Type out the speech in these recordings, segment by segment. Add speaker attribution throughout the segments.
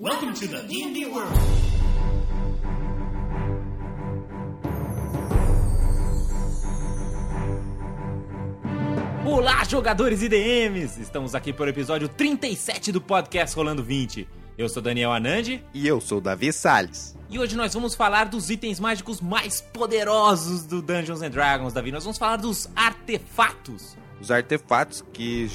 Speaker 1: Welcome to the D&D world.
Speaker 2: Olá, jogadores e DMs! Estamos aqui para o episódio 37 do podcast Rolando 20. Eu sou Daniel Anandi
Speaker 3: E eu sou Davi Salles.
Speaker 2: e hoje nós vamos falar dos itens mágicos mais poderosos do Dungeons and Dragons, Davi. Nós vamos falar dos artefatos.
Speaker 3: Os artefatos que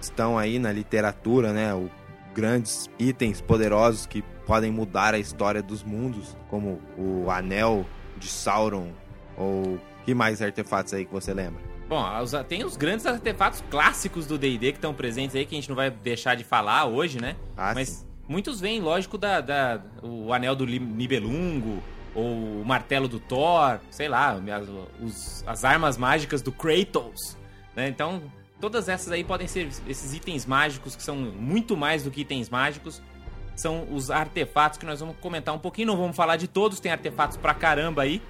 Speaker 3: estão aí na literatura, né? O grandes itens poderosos que podem mudar a história dos mundos, como o Anel de Sauron ou que mais artefatos aí que você lembra?
Speaker 2: Bom, tem os grandes artefatos clássicos do D&D que estão presentes aí, que a gente não vai deixar de falar hoje, né?
Speaker 3: Ah,
Speaker 2: Mas
Speaker 3: sim.
Speaker 2: muitos vêm, lógico, da, da- o anel do Nibelungo, ou o martelo do Thor, sei lá, as, os- as armas mágicas do Kratos, né? Então, todas essas aí podem ser esses itens mágicos que são muito mais do que itens mágicos. São os artefatos que nós vamos comentar um pouquinho, não vamos falar de todos, tem artefatos pra caramba aí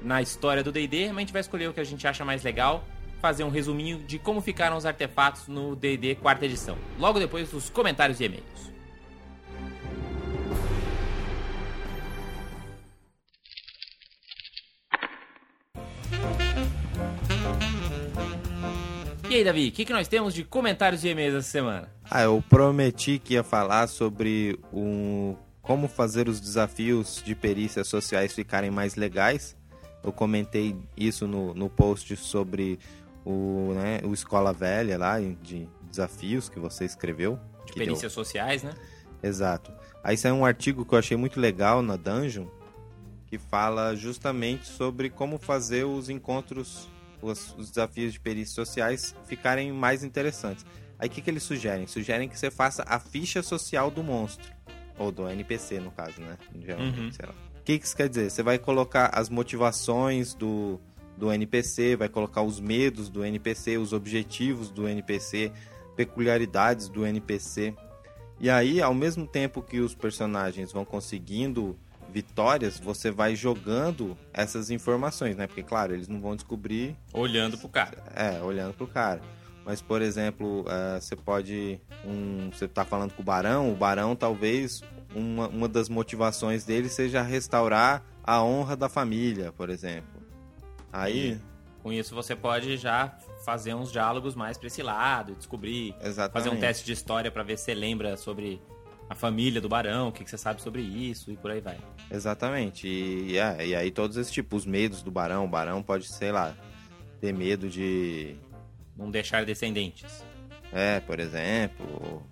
Speaker 2: na história do D&D, mas a gente vai escolher o que a gente acha mais legal, fazer um resuminho de como ficaram os artefatos no D&D quarta edição. Logo depois dos comentários e e-mails. E aí, Davi, o que, que nós temos de comentários e e-mails essa semana?
Speaker 3: Ah, eu prometi que ia falar sobre o como fazer os desafios de perícias sociais ficarem mais legais. Eu comentei isso no, no post sobre o, né, o Escola Velha lá, de desafios que você escreveu.
Speaker 2: De
Speaker 3: que deu-
Speaker 2: perícias sociais, né?
Speaker 3: Exato. Aí saiu um artigo que eu achei muito legal na Dungeon, que fala justamente sobre como fazer os encontros, os, os desafios de perícias sociais ficarem mais interessantes. Aí o que, que eles sugerem? Sugerem que você faça a ficha social do monstro. Ou do NPC, no caso, né? Geralmente,
Speaker 2: Uhum.
Speaker 3: sei lá. O que, que isso quer dizer? Você vai colocar as motivações do, do NPC, vai colocar os medos do NPC, os objetivos do NPC, peculiaridades do NPC. E aí, ao mesmo tempo que os personagens vão conseguindo vitórias, você vai jogando essas informações, né? Porque, claro, eles não vão descobrir
Speaker 2: Olhando pro cara.
Speaker 3: é, olhando pro cara. Mas, por exemplo, eh, você pode. Um, você tá falando com o Barão, o Barão talvez uma, uma das motivações dele seja restaurar a honra da família, por exemplo. Aí.
Speaker 2: Com isso você pode já fazer uns diálogos mais pra esse lado, descobrir,
Speaker 3: Exatamente.
Speaker 2: fazer um teste de história pra ver se você lembra sobre a família do barão, o que, que você sabe sobre isso e por aí vai.
Speaker 3: Exatamente. E, é, e aí todos esses tipos, os medos do Barão. O Barão pode, sei lá, ter medo de.
Speaker 2: Não deixar descendentes.
Speaker 3: É, por exemplo.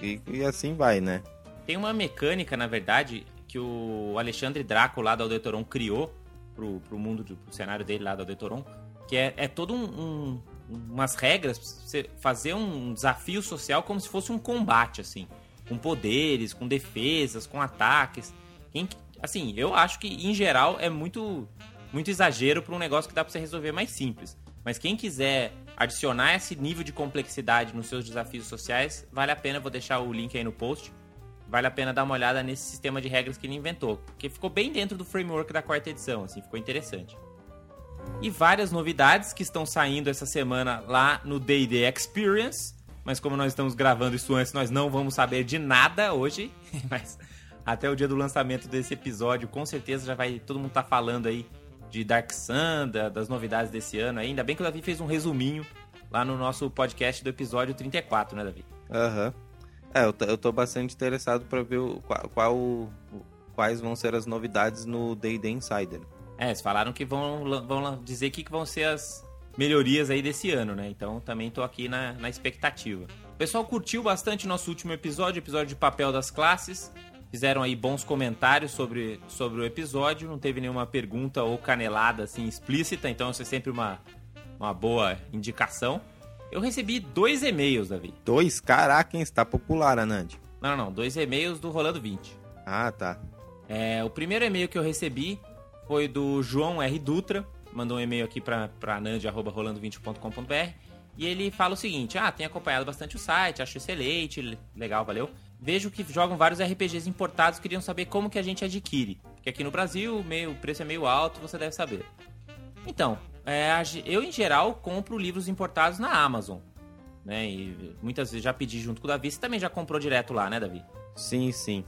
Speaker 3: E, e assim vai, né?
Speaker 2: Tem uma mecânica, na verdade, que o Alexandre Draco lá da Auditoron criou pro, pro mundo, do, pro cenário dele lá da Auditoron, que é, é todo um, um- umas regras pra você fazer um desafio social como se fosse um combate, assim. Com poderes, com defesas, com ataques. Quem que- assim, eu acho que, em geral, é muito, muito exagero para um negócio que dá pra você resolver mais simples. Mas quem quiser adicionar esse nível de complexidade nos seus desafios sociais, vale a pena, vou deixar o link aí no post vale a pena dar uma olhada nesse sistema de regras que ele inventou, porque ficou bem dentro do framework da quarta edição, assim, ficou interessante. E várias novidades que estão saindo essa semana lá no D&D Experience, mas como nós estamos gravando isso antes, nós não vamos saber de nada hoje, mas até o dia do lançamento desse episódio, com certeza já vai todo mundo tá falando aí de Dark Sun, da- das novidades desse ano. Ainda bem que o Davi fez um resuminho lá no nosso podcast do episódio 34, né, Davi?
Speaker 3: Aham. É, eu eu tô bastante interessado pra ver o, qual, qual o- quais vão ser as novidades no D&D Insider.
Speaker 2: É, eles falaram que vão, vão dizer o que, que vão ser as melhorias aí desse ano, né? Então também tô aqui na, na expectativa. O pessoal curtiu bastante nosso último episódio, episódio de papel das classes. Fizeram aí bons comentários sobre, sobre o episódio. Não teve nenhuma pergunta ou canelada assim explícita, então isso é sempre uma, uma boa indicação. Eu recebi dois e-mails, Davi.
Speaker 3: Dois? Caraca, hein? Está popular, Anand.
Speaker 2: Não, não, não. Dois e-mails do Rolando 20.
Speaker 3: Ah, tá.
Speaker 2: É, o primeiro e-mail que eu recebi foi do João R. Dutra, mandou um e-mail aqui para nand.rolando20.com.br e ele fala o seguinte: Ah, tenho acompanhado bastante o site, acho excelente, le- legal, valeu. Vejo que jogam vários RPGs importados, queriam saber como que a gente adquire. Porque aqui no Brasil meio, o preço é meio alto, você deve saber. Então, é, eu em geral compro livros importados na Amazon. Né? E muitas vezes já pedi junto com o Davi. Você também já comprou direto lá, né, Davi?
Speaker 3: Sim, sim.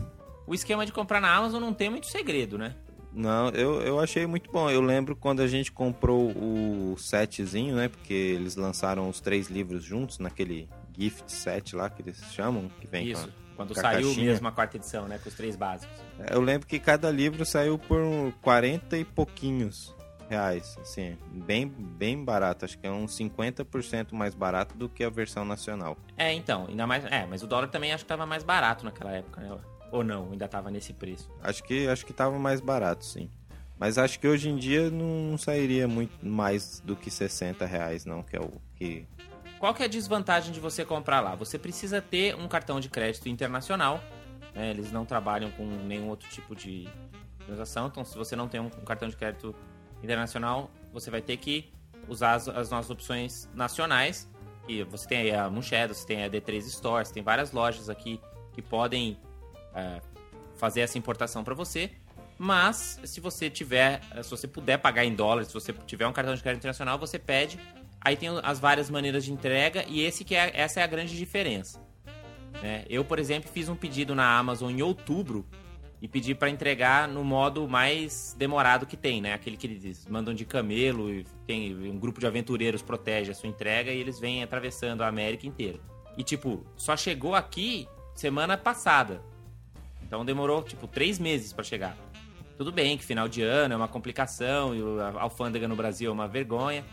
Speaker 2: o esquema de comprar na Amazon não tem muito segredo, né?
Speaker 3: Não, eu, eu achei muito bom. Eu lembro quando a gente comprou o setzinho, né? Porque eles lançaram os três livros juntos naquele gift set lá que eles chamam, que vem
Speaker 2: Isso,
Speaker 3: com
Speaker 2: quando saiu
Speaker 3: caixinha.
Speaker 2: mesmo a quarta edição, né? Com os três básicos.
Speaker 3: a... Eu lembro que cada livro saiu por 40 e pouquinhos reais, assim, bem, bem barato. Acho que é uns 50% mais barato do que a versão nacional.
Speaker 2: É, então, ainda mais. É, mas o dólar também acho que tava mais barato naquela época, né? Ou não, ainda tava nesse preço.
Speaker 3: Acho que acho que tava mais barato, sim. Mas acho que hoje em dia não sairia muito mais do que 60 reais, não, que é o que
Speaker 2: Qual que é a desvantagem de você comprar lá? Você precisa ter um cartão de crédito internacional. né? Eles não trabalham com nenhum outro tipo de transação. Então, se você não tem um cartão de crédito internacional, você vai ter que usar as, as nossas opções nacionais. E você tem aí a Moonshadow, você tem a D3 Store, você tem várias lojas aqui que podem é, fazer essa importação para você. Mas se você tiver, se você puder pagar em dólares, se você tiver um cartão de crédito internacional, você pede. Aí tem as várias maneiras de entrega e esse que é, essa é a grande diferença. né? Eu, por exemplo, fiz um pedido na Amazon em outubro e pedi para entregar no modo mais demorado que tem, né? Aquele que eles mandam de camelo e tem um grupo de aventureiros protege a sua entrega e eles vêm atravessando a América inteira. E tipo, só chegou aqui semana passada. Então demorou tipo três meses para chegar. Tudo bem que final de ano é uma complicação e a alfândega no Brasil é uma vergonha.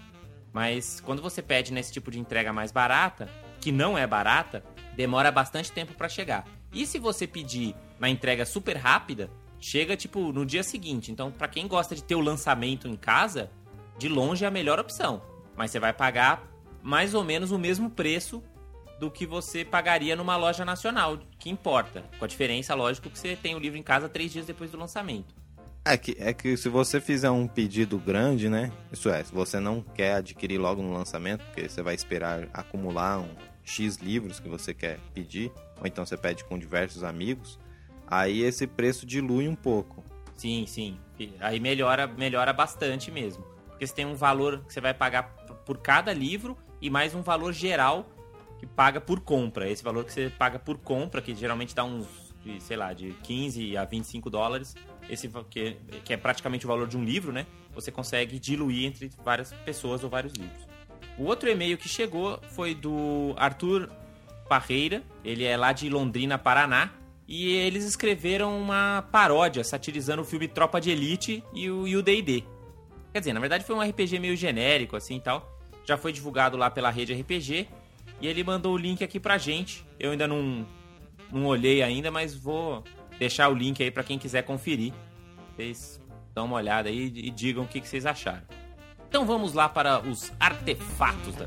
Speaker 2: Mas quando você pede nesse tipo de entrega mais barata, que não é barata, demora bastante tempo para chegar. E se você pedir na entrega super rápida, chega tipo no dia seguinte. Então, para quem gosta de ter o lançamento em casa, de longe é a melhor opção. Mas você vai pagar mais ou menos o mesmo preço do que você pagaria numa loja nacional, que importa. Com a diferença, lógico, que você tem o livro em casa três dias depois do lançamento.
Speaker 3: É que, é que se você fizer um pedido grande, né? Isso é, se você não quer adquirir logo no lançamento, porque você vai esperar acumular um X livros que você quer pedir, ou então você pede com diversos amigos, aí esse preço dilui um pouco.
Speaker 2: Sim, sim. Aí melhora, melhora bastante mesmo. Porque você tem um valor que você vai pagar por cada livro e mais um valor geral que paga por compra. Esse valor que você paga por compra, que geralmente dá uns, de, sei lá, de 15 a 25 dólares, esse que, que é praticamente o valor de um livro, né? Você consegue diluir entre várias pessoas ou vários livros. O outro e-mail que chegou foi do Arthur Parreira, ele é lá de Londrina, Paraná, e eles escreveram uma paródia satirizando o filme Tropa de Elite e o D&D. Quer dizer, na verdade foi um RPG meio genérico assim e tal. Já foi divulgado lá pela rede RPG e ele mandou o link aqui pra gente. Eu ainda não não olhei ainda, mas vou deixar o link aí pra quem quiser conferir. Vocês dão uma olhada aí e digam o que que vocês acharam. Então vamos lá para os artefatos da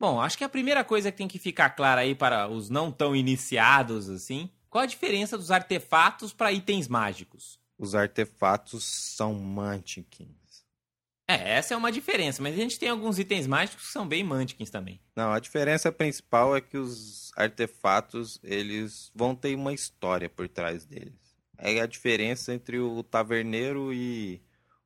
Speaker 2: Bom, acho que a primeira coisa que tem que ficar clara aí para os não tão iniciados assim, qual a diferença dos artefatos para itens mágicos?
Speaker 3: Os artefatos são mantikins.
Speaker 2: É, essa é uma diferença, mas a gente tem alguns itens mágicos que são bem mantikins também.
Speaker 3: Não, a diferença principal é que os artefatos, eles vão ter uma história por trás deles. É a diferença entre o taverneiro e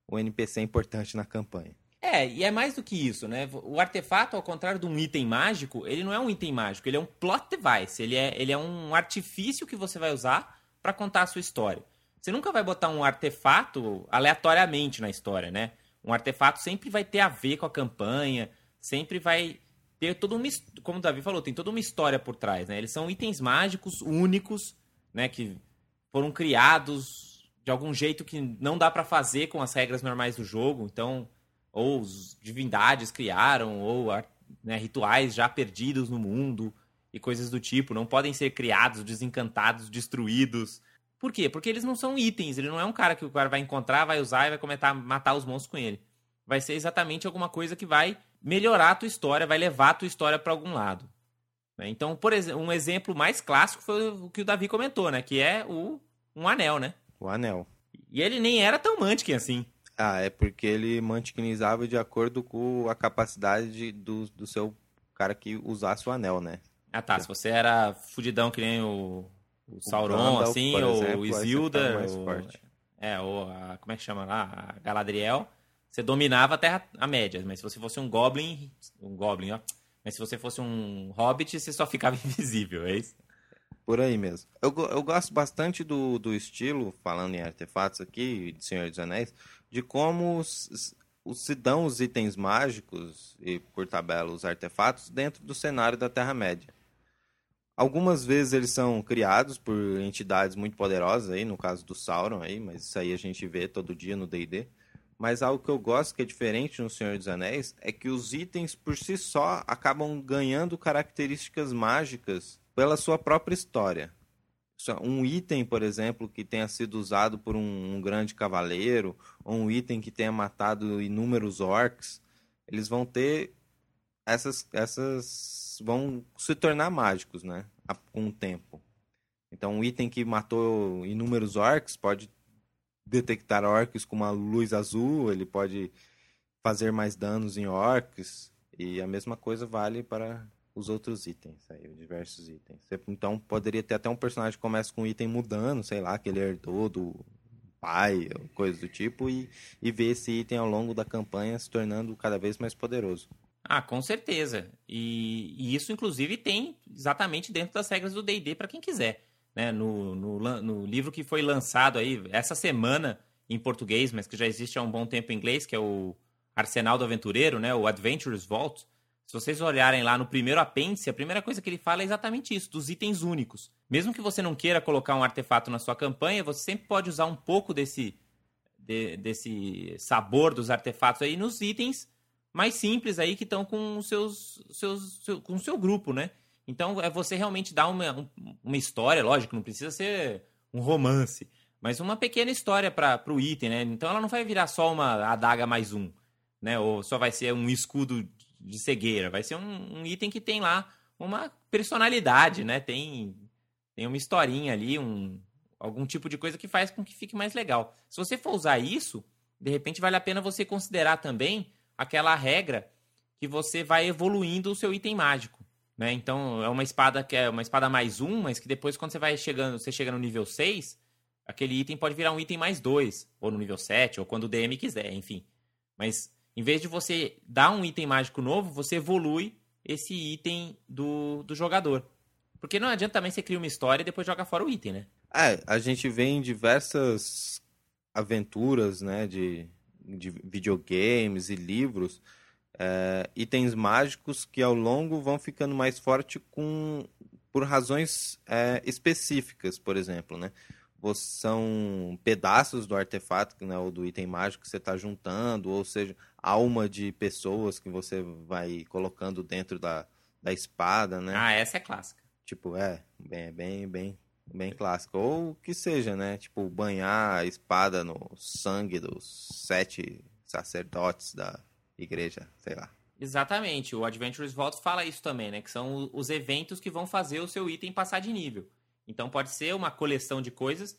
Speaker 3: o NPC importante na campanha.
Speaker 2: É, e é mais do que isso, né? O artefato, ao contrário de um item mágico, ele não é um item mágico, ele é um plot device, ele é, ele é um artifício que você vai usar para contar a sua história. Você nunca vai botar um artefato aleatoriamente na história, né? Um artefato sempre vai ter a ver com a campanha, sempre vai ter toda uma, como o Davi falou, tem toda uma história por trás, né? Eles são itens mágicos únicos, né, que foram criados de algum jeito que não dá pra fazer com as regras normais do jogo, então ou os divindades criaram, ou né, rituais já perdidos no mundo e coisas do tipo. Não podem ser criados, desencantados, destruídos. Por quê? Porque eles não são itens. Ele não é um cara que o cara vai encontrar, vai usar e vai começar a matar os monstros com ele. Vai ser exatamente alguma coisa que vai melhorar a tua história, vai levar a tua história para algum lado. né? Então, por exemplo, um exemplo mais clássico foi o que o Davi comentou, né? Que é o um anel, né?
Speaker 3: O anel.
Speaker 2: E ele nem era tão Mantiquin assim.
Speaker 3: Ah, é porque ele mantiquinizava de acordo com a capacidade de- do, do seu cara que usasse o anel, né?
Speaker 2: Ah tá, se você era fudidão que nem o, o Sauron,
Speaker 3: Gandalf,
Speaker 2: assim, ou
Speaker 3: exemplo,
Speaker 2: o
Speaker 3: aí você
Speaker 2: Isilda,
Speaker 3: mais
Speaker 2: ou,
Speaker 3: forte.
Speaker 2: é, ou a, como é que chama lá? A Galadriel. você dominava a Terra a média, mas se você fosse um Goblin, um Goblin, ó, mas se você fosse um Hobbit, você só ficava invisível, é isso?
Speaker 3: Por aí mesmo. Eu, eu gosto bastante do, do estilo, falando em artefatos aqui, de Senhor dos Anéis, de como se dão os itens mágicos e, por tabela, os artefatos dentro do cenário da Terra-média. Algumas vezes eles são criados por entidades muito poderosas, aí, no caso do Sauron, aí, mas isso aí a gente vê todo dia no D&D. Mas algo que eu gosto que é diferente no Senhor dos Anéis é que os itens por si só acabam ganhando características mágicas pela sua própria história. Um item, por exemplo, que tenha sido usado por um, um grande cavaleiro, ou um item que tenha matado inúmeros orcs, eles vão ter essas, essas vão se tornar mágicos, né? Com o tempo. Então, um item que matou inúmeros orcs pode detectar orcs com uma luz azul, ele pode fazer mais danos em orcs, e a mesma coisa vale para os outros itens, aí, diversos itens. Então poderia ter até um personagem que começa com um item mudando, sei lá, que ele herdou do pai, coisa do tipo, e, e ver esse item ao longo da campanha se tornando cada vez mais poderoso.
Speaker 2: Ah, com certeza. E, e isso, inclusive, tem exatamente dentro das regras do DD para quem quiser. Né? No, no, no livro que foi lançado aí essa semana em português, mas que já existe há um bom tempo em inglês, que é o Arsenal do Aventureiro, né? o Adventures Vault se vocês olharem lá no primeiro apêndice, a primeira coisa que ele fala é exatamente isso, dos itens únicos. Mesmo que você não queira colocar um artefato na sua campanha, você sempre pode usar um pouco desse, de, desse sabor dos artefatos aí nos itens mais simples aí que estão com os seus, seus seu, com o seu grupo, né? Então é você realmente dar uma, uma história, lógico, não precisa ser um romance, mas uma pequena história para o item, né? Então ela não vai virar só uma adaga mais um, né? Ou só vai ser um escudo de cegueira. Vai ser um, um, item que tem lá uma personalidade, né? Tem, tem uma historinha ali, um, algum tipo de coisa que faz com que fique mais legal. Se você for usar isso, de repente vale a pena você considerar também aquela regra que você vai evoluindo o seu item mágico. Né? Então, é uma espada que é uma espada mais um, mas que depois, quando você vai chegando, você chega no nível 6, aquele item pode virar um item mais dois, ou no nível 7, ou quando o DM quiser, enfim. Mas em vez de você dar um item mágico novo, você evolui esse item do, do jogador. Porque não adianta também você criar uma história e depois jogar fora o item, né?
Speaker 3: É, a gente vê em diversas aventuras, né, de, de videogames e livros, é, itens mágicos que ao longo vão ficando mais fortes com, por razões é, específicas, por exemplo, né? são pedaços do artefato, né, ou do item mágico que você está juntando, ou seja, alma de pessoas que você vai colocando dentro da, da espada, né?
Speaker 2: Ah, essa é clássica.
Speaker 3: Tipo, é, bem, bem, bem, bem clássica. Ou que seja, né? Tipo, banhar a espada no sangue dos sete sacerdotes da igreja, sei lá.
Speaker 2: Exatamente, o Adventures Vault fala isso também, né? Que são os eventos que vão fazer o seu item passar de nível. Então pode ser uma coleção de coisas.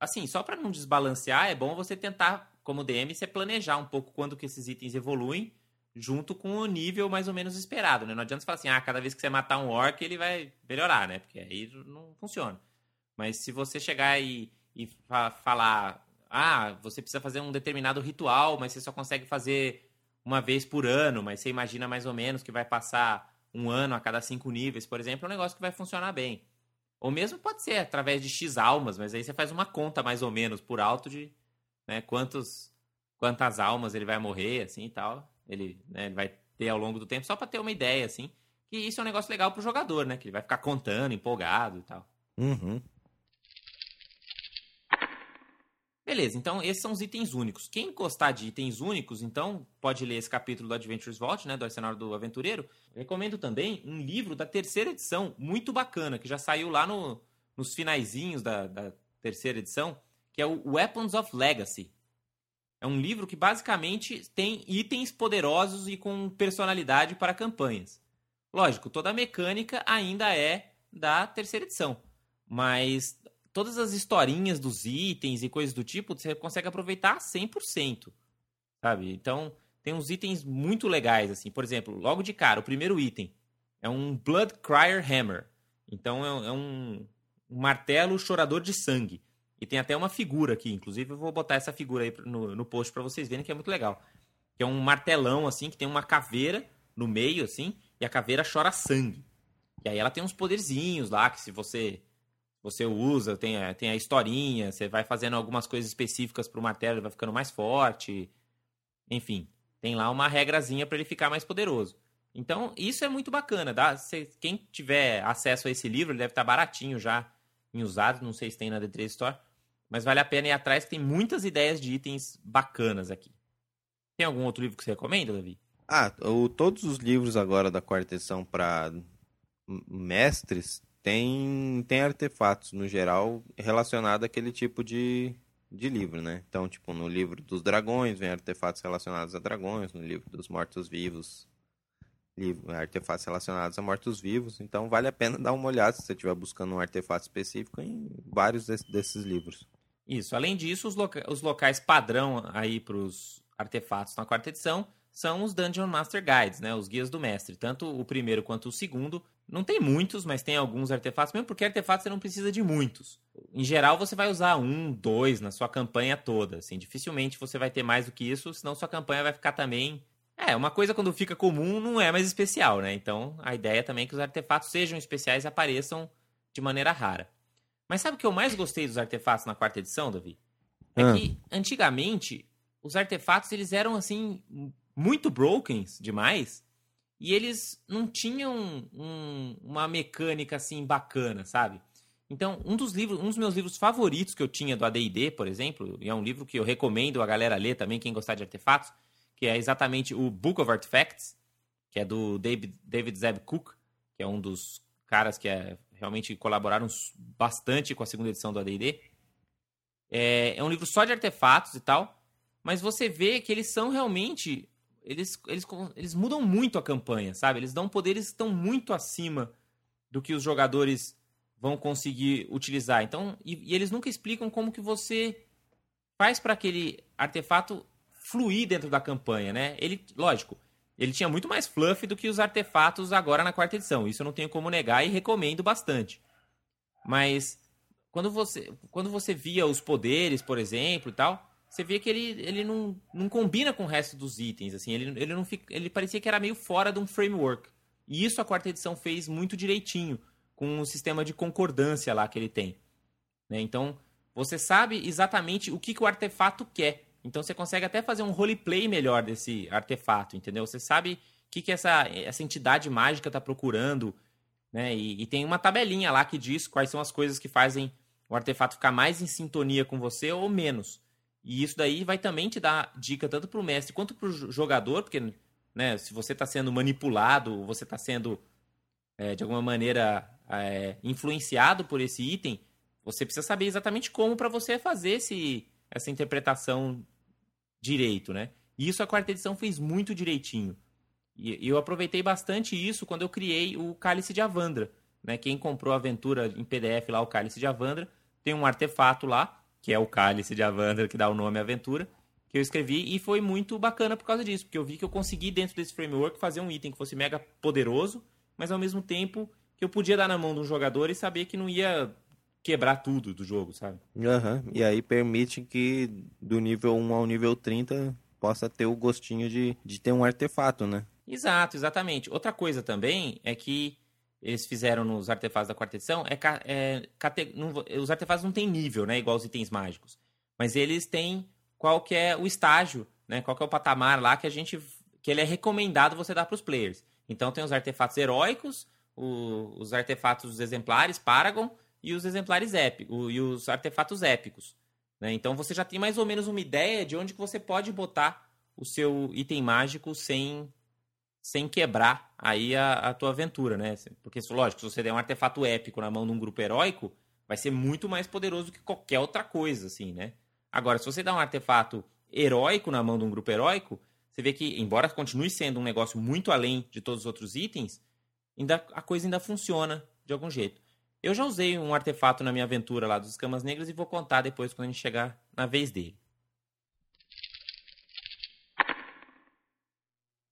Speaker 2: Assim, só para não desbalancear, é bom você tentar, como DM, você planejar um pouco quando que esses itens evoluem junto com o nível mais ou menos esperado, né? Não adianta você falar assim, ah, cada vez que você matar um orc, ele vai melhorar, né? Porque aí não funciona. Mas se você chegar e, e falar, ah, você precisa fazer um determinado ritual, mas você só consegue fazer uma vez por ano, mas você imagina mais ou menos que vai passar um ano a cada cinco níveis, por exemplo, é um negócio que vai funcionar bem. Ou mesmo pode ser através de X almas, mas aí você faz uma conta mais ou menos por alto de né, quantos, quantas almas ele vai morrer, assim e tal. Ele, né, ele vai ter ao longo do tempo, só para ter uma ideia, assim. Que isso é um negócio legal pro jogador, né? Que ele vai ficar contando, empolgado e tal.
Speaker 3: Uhum.
Speaker 2: Beleza, então esses são os itens únicos. Quem gostar de itens únicos, então pode ler esse capítulo do Adventures Vault, né, do Arsenal do Aventureiro. Recomendo também um livro da terceira edição, muito bacana, que já saiu lá no, nos finaizinhos da, da terceira edição, que é o Weapons of Legacy. É um livro que basicamente tem itens poderosos e com personalidade para campanhas. Lógico, toda a mecânica ainda é da terceira edição, mas todas as historinhas dos itens e coisas do tipo, você consegue aproveitar 100%, sabe? Então, tem uns itens muito legais, assim. Por exemplo, logo de cara, o primeiro item é um Blood Crier Hammer. Então, é, é um, um martelo chorador de sangue. E tem até uma figura aqui, inclusive eu vou botar essa figura aí no, no post para vocês verem que é muito legal. que é um martelão, assim, que tem uma caveira no meio, assim, e a caveira chora sangue. E aí ela tem uns poderzinhos lá, que se você você usa, tem a, tem a historinha, você vai fazendo algumas coisas específicas pro martelo, vai ficando mais forte. Enfim, tem lá uma regrazinha para ele ficar mais poderoso. Então, isso é muito bacana. Dá, se, quem tiver acesso a esse livro, ele deve estar tá baratinho já em usado, não sei se tem na D3 Store, mas vale a pena ir atrás, tem muitas ideias de itens bacanas aqui. Tem algum outro livro que você recomenda, Davi?
Speaker 3: Ah, o, todos os livros agora da quarta edição para mestres tem, tem artefatos, no geral, relacionados àquele tipo de, de livro, né? Então, tipo, no livro dos dragões vem artefatos relacionados a dragões, no livro dos mortos-vivos, artefatos relacionados a mortos-vivos. Então, vale a pena dar uma olhada se você estiver buscando um artefato específico em vários desses livros.
Speaker 2: Isso. Além disso, os, loca os locais padrão aí para os artefatos na quarta edição são os Dungeon Master Guides, né? Os guias do mestre. Tanto o primeiro quanto o segundo. Não tem muitos, mas tem alguns artefatos, mesmo porque artefatos você não precisa de muitos. Em geral, você vai usar um, dois na sua campanha toda. Assim, dificilmente você vai ter mais do que isso, senão sua campanha vai ficar também. É, uma coisa quando fica comum não é mais especial, né? Então a ideia também é que os artefatos sejam especiais e apareçam de maneira rara. Mas sabe o que eu mais gostei dos artefatos na quarta edição, Davi? É ah. que antigamente os artefatos eles eram assim muito broken demais e eles não tinham um, uma mecânica assim bacana, sabe? Então, um dos livros, um dos meus livros favoritos que eu tinha do AD&D, por exemplo, e é um livro que eu recomendo a galera ler também, quem gostar de artefatos, que é exatamente o Book of Artifacts, que é do David, David Zeb Cook, que é um dos caras que é, realmente colaboraram bastante com a segunda edição do AD&D. É, é um livro só de artefatos e tal, mas você vê que eles são realmente eles, eles, eles mudam muito a campanha, sabe? Eles dão poderes que estão muito acima do que os jogadores vão conseguir utilizar. Então, e, e eles nunca explicam como que você faz para aquele artefato fluir dentro da campanha, né? Ele, lógico, ele tinha muito mais fluff do que os artefatos agora na quarta edição. Isso eu não tenho como negar e recomendo bastante. Mas quando você, quando você via os poderes, por exemplo, e tal, você vê que ele, ele não, não combina com o resto dos itens, assim, ele, ele não fica, ele parecia que era meio fora de um framework. E isso a quarta edição fez muito direitinho, com o sistema de concordância lá que ele tem. Né? Então, você sabe exatamente o que, que o artefato quer. Então, você consegue até fazer um roleplay melhor desse artefato, entendeu? Você sabe o que, que essa, essa entidade mágica está procurando, né? E, e tem uma tabelinha lá que diz quais são as coisas que fazem o artefato ficar mais em sintonia com você ou menos. E isso daí vai também te dar dica tanto para o mestre quanto para o jogador, porque né, se você está sendo manipulado, você está sendo é, de alguma maneira é, influenciado por esse item, você precisa saber exatamente como para você fazer esse, essa interpretação direito, né? E isso a quarta edição fez muito direitinho. E, eu aproveitei bastante isso quando eu criei o Cálice de Avandra. Né? Quem comprou a aventura em PDF lá, o Cálice de Avandra, tem um artefato lá que é o cálice de Avander, que dá o nome à aventura, que eu escrevi e foi muito bacana por causa disso, porque eu vi que eu consegui dentro desse framework fazer um item que fosse mega poderoso, mas ao mesmo tempo que eu podia dar na mão de um jogador e saber que não ia quebrar tudo do jogo, sabe?
Speaker 3: Uhum. E aí permite que do nível 1 ao nível 30 possa ter o gostinho de, de ter um artefato, né?
Speaker 2: Exato, exatamente. Outra coisa também é que eles fizeram nos artefatos da quarta edição é, é cate, não, os artefatos não têm nível, né, igual os itens mágicos, mas eles têm qual que é o estágio, né, qual que é o patamar lá que a gente que ele é recomendado você dar para os players. Então tem os artefatos heróicos, o, os artefatos exemplares Paragon e os exemplares épicos e os artefatos épicos. Né? Então você já tem mais ou menos uma ideia de onde que você pode botar o seu item mágico sem sem quebrar aí a, a tua aventura, né? Porque, lógico, se você der um artefato épico na mão de um grupo heróico, vai ser muito mais poderoso que qualquer outra coisa, assim, né? Agora, se você dá um artefato heróico na mão de um grupo heróico, você vê que, embora continue sendo um negócio muito além de todos os outros itens, ainda, a coisa ainda funciona de algum jeito. Eu já usei um artefato na minha aventura lá dos Escamas Negras e vou contar depois quando a gente chegar na vez dele.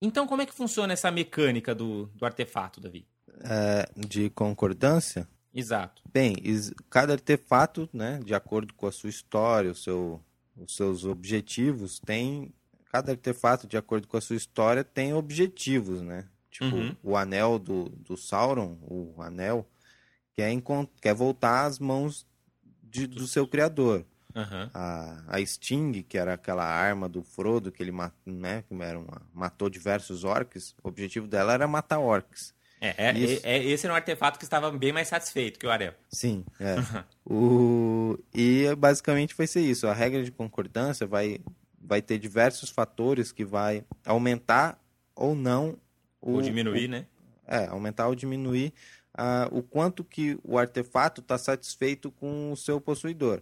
Speaker 2: Então, como é que funciona essa mecânica do, do artefato, Davi?
Speaker 3: É, de concordância?
Speaker 2: Exato.
Speaker 3: Bem, cada artefato, né, de acordo com a sua história, o seu, os seus objetivos, tem cada artefato, de acordo com a sua história, tem objetivos, né? Tipo,
Speaker 2: Uhum.
Speaker 3: o anel do, do Sauron, o anel, quer, quer voltar às mãos de- do seu criador.
Speaker 2: Aham.
Speaker 3: A, a Sting, que era aquela arma do Frodo, que ele ma- né, que era uma- matou diversos orcs, o objetivo dela era matar orcs.
Speaker 2: É, é,
Speaker 3: Isso.
Speaker 2: é- esse era um artefato que estava bem mais satisfeito que o Arel.
Speaker 3: Sim, é. o... E basicamente vai ser isso. A regra de concordância vai, vai ter diversos fatores que vai aumentar ou não o,
Speaker 2: Ou diminuir, né?
Speaker 3: É, aumentar ou diminuir ah, o quanto que o artefato está satisfeito com o seu possuidor.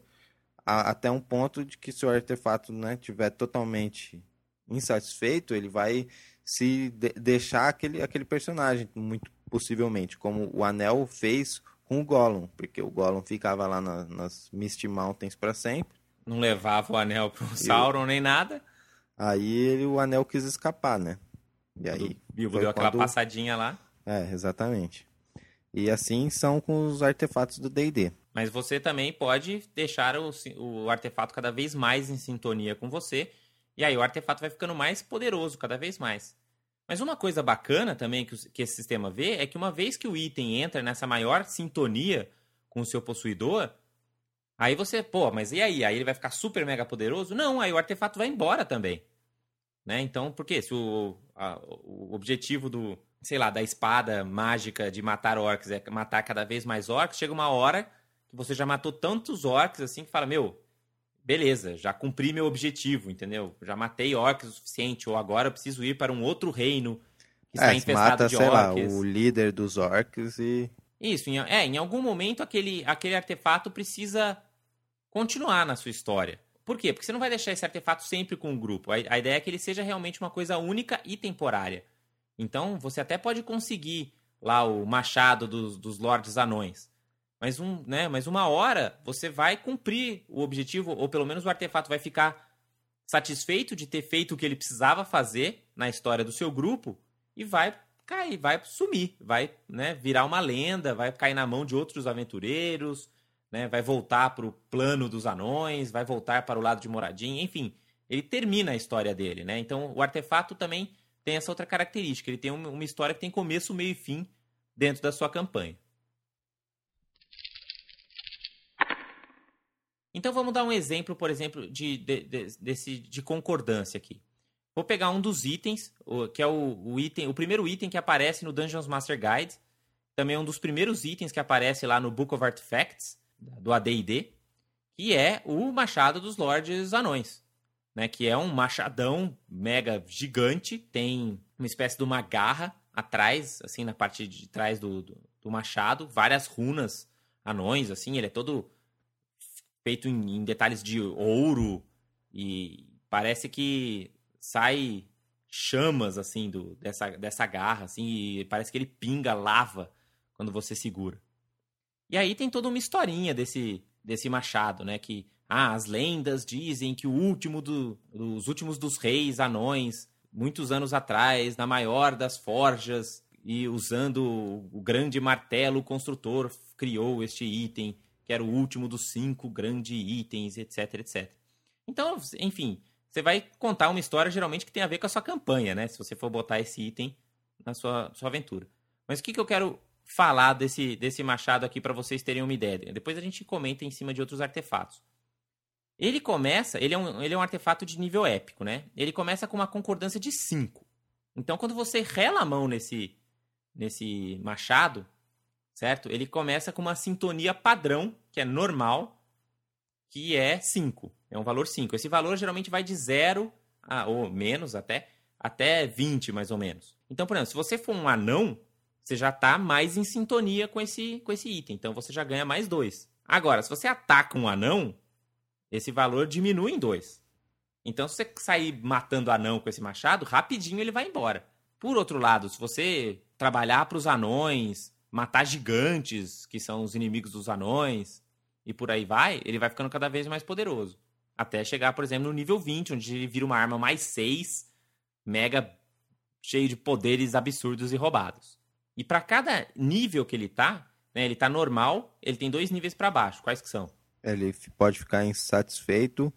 Speaker 3: A- até um ponto de que se o artefato né, tiver totalmente insatisfeito, ele vai se de- deixar aquele, aquele personagem, muito possivelmente, como o Anel fez com o Gollum, porque o Gollum ficava lá na- nas Misty Mountains para sempre.
Speaker 2: Não levava o anel pro Sauron nem nada.
Speaker 3: Aí ele, o Anel quis escapar, né? E aí
Speaker 2: o Bilbo deu aquela
Speaker 3: quando-
Speaker 2: passadinha lá.
Speaker 3: É, exatamente. E assim são com os artefatos do D&D.
Speaker 2: Mas você também pode deixar o, o artefato cada vez mais em sintonia com você. E aí o artefato vai ficando mais poderoso cada vez mais. Mas uma coisa bacana também que, que esse sistema vê é que uma vez que o item entra nessa maior sintonia com o seu possuidor, aí você, pô, mas e aí? Aí ele vai ficar super mega poderoso? Não, aí o artefato vai embora também. Né? Então, por quê? Se o, a- o objetivo do, sei lá, da espada mágica de matar orcs é matar cada vez mais orcs, chega uma hora que você já matou tantos orcs assim que fala, meu, beleza, já cumpri meu objetivo, entendeu? Já matei orcs o suficiente, ou agora eu preciso ir para um outro reino que está
Speaker 3: É,
Speaker 2: infestado
Speaker 3: mata,
Speaker 2: de
Speaker 3: sei lá,
Speaker 2: orcs.
Speaker 3: o líder dos orcs e...
Speaker 2: Isso, em, é, em algum momento aquele, aquele artefato precisa continuar na sua história. Por quê? Porque você não vai deixar esse artefato sempre com o grupo. A, a ideia é que ele seja realmente uma coisa única e temporária. Então, você até pode conseguir lá o machado dos, dos Lordes Anões. Mas, um, né, mas uma hora você vai cumprir o objetivo, ou pelo menos o artefato vai ficar satisfeito de ter feito o que ele precisava fazer na história do seu grupo e vai cair, vai sumir, vai né, virar uma lenda, vai cair na mão de outros aventureiros, né, vai voltar para o plano dos anões, vai voltar para o lado de Moradinha, enfim, ele termina a história dele, né? Então o artefato também tem essa outra característica, ele tem um- uma história que tem começo, meio e fim dentro da sua campanha. Então vamos dar um exemplo, por exemplo, de, de, de- desse, de concordância aqui. Vou pegar um dos itens, que é o, o item, o primeiro item que aparece no Dungeons Master Guide, também é um dos primeiros itens que aparece lá no Book of Artifacts do AD&D, que é o Machado dos Lordes Anões, né? Que é um machadão mega gigante, tem uma espécie de uma garra atrás, assim, na parte de trás do, do, do machado, várias runas anões, assim, ele é todo feito em, em detalhes de ouro e parece que sai chamas assim do dessa, dessa garra assim e parece que ele pinga lava quando você segura. E aí tem toda uma historinha desse desse machado, né, que ah, as lendas dizem que o último do, dos últimos dos reis anões, muitos anos atrás, na maior das forjas e usando o grande martelo construtor criou este item que era o último dos cinco grandes itens, etc, etc. Então, enfim, você vai contar uma história geralmente que tem a ver com a sua campanha, né? Se você for botar esse item na sua, sua aventura. Mas o que, que eu quero falar desse, desse machado aqui para vocês terem uma ideia? Depois a gente comenta em cima de outros artefatos. Ele começa, ele é, um, ele é um artefato de nível épico, né? Ele começa com uma concordância de 5. Então, quando você rela a mão nesse, nesse machado, certo? Ele começa com uma sintonia padrão, que é normal, que é 5. É um valor 5. Esse valor geralmente vai de 0, a, ou menos até, até 20, mais ou menos. Então, por exemplo, se você for um anão, você já está mais em sintonia com esse, com esse item. Então, você já ganha mais 2. Agora, se você ataca um anão, esse valor diminui em 2. Então, se você sair matando anão com esse machado, rapidinho ele vai embora. Por outro lado, se você trabalhar para os anões, matar gigantes, que são os inimigos dos anões, e por aí vai, ele vai ficando cada vez mais poderoso. Até chegar, por exemplo, no nível 20, onde ele vira uma arma mais 6, mega cheio de poderes absurdos e roubados. E para cada nível que ele tá, né, ele tá normal, ele tem dois níveis para baixo. Quais que são?
Speaker 3: Ele pode ficar insatisfeito,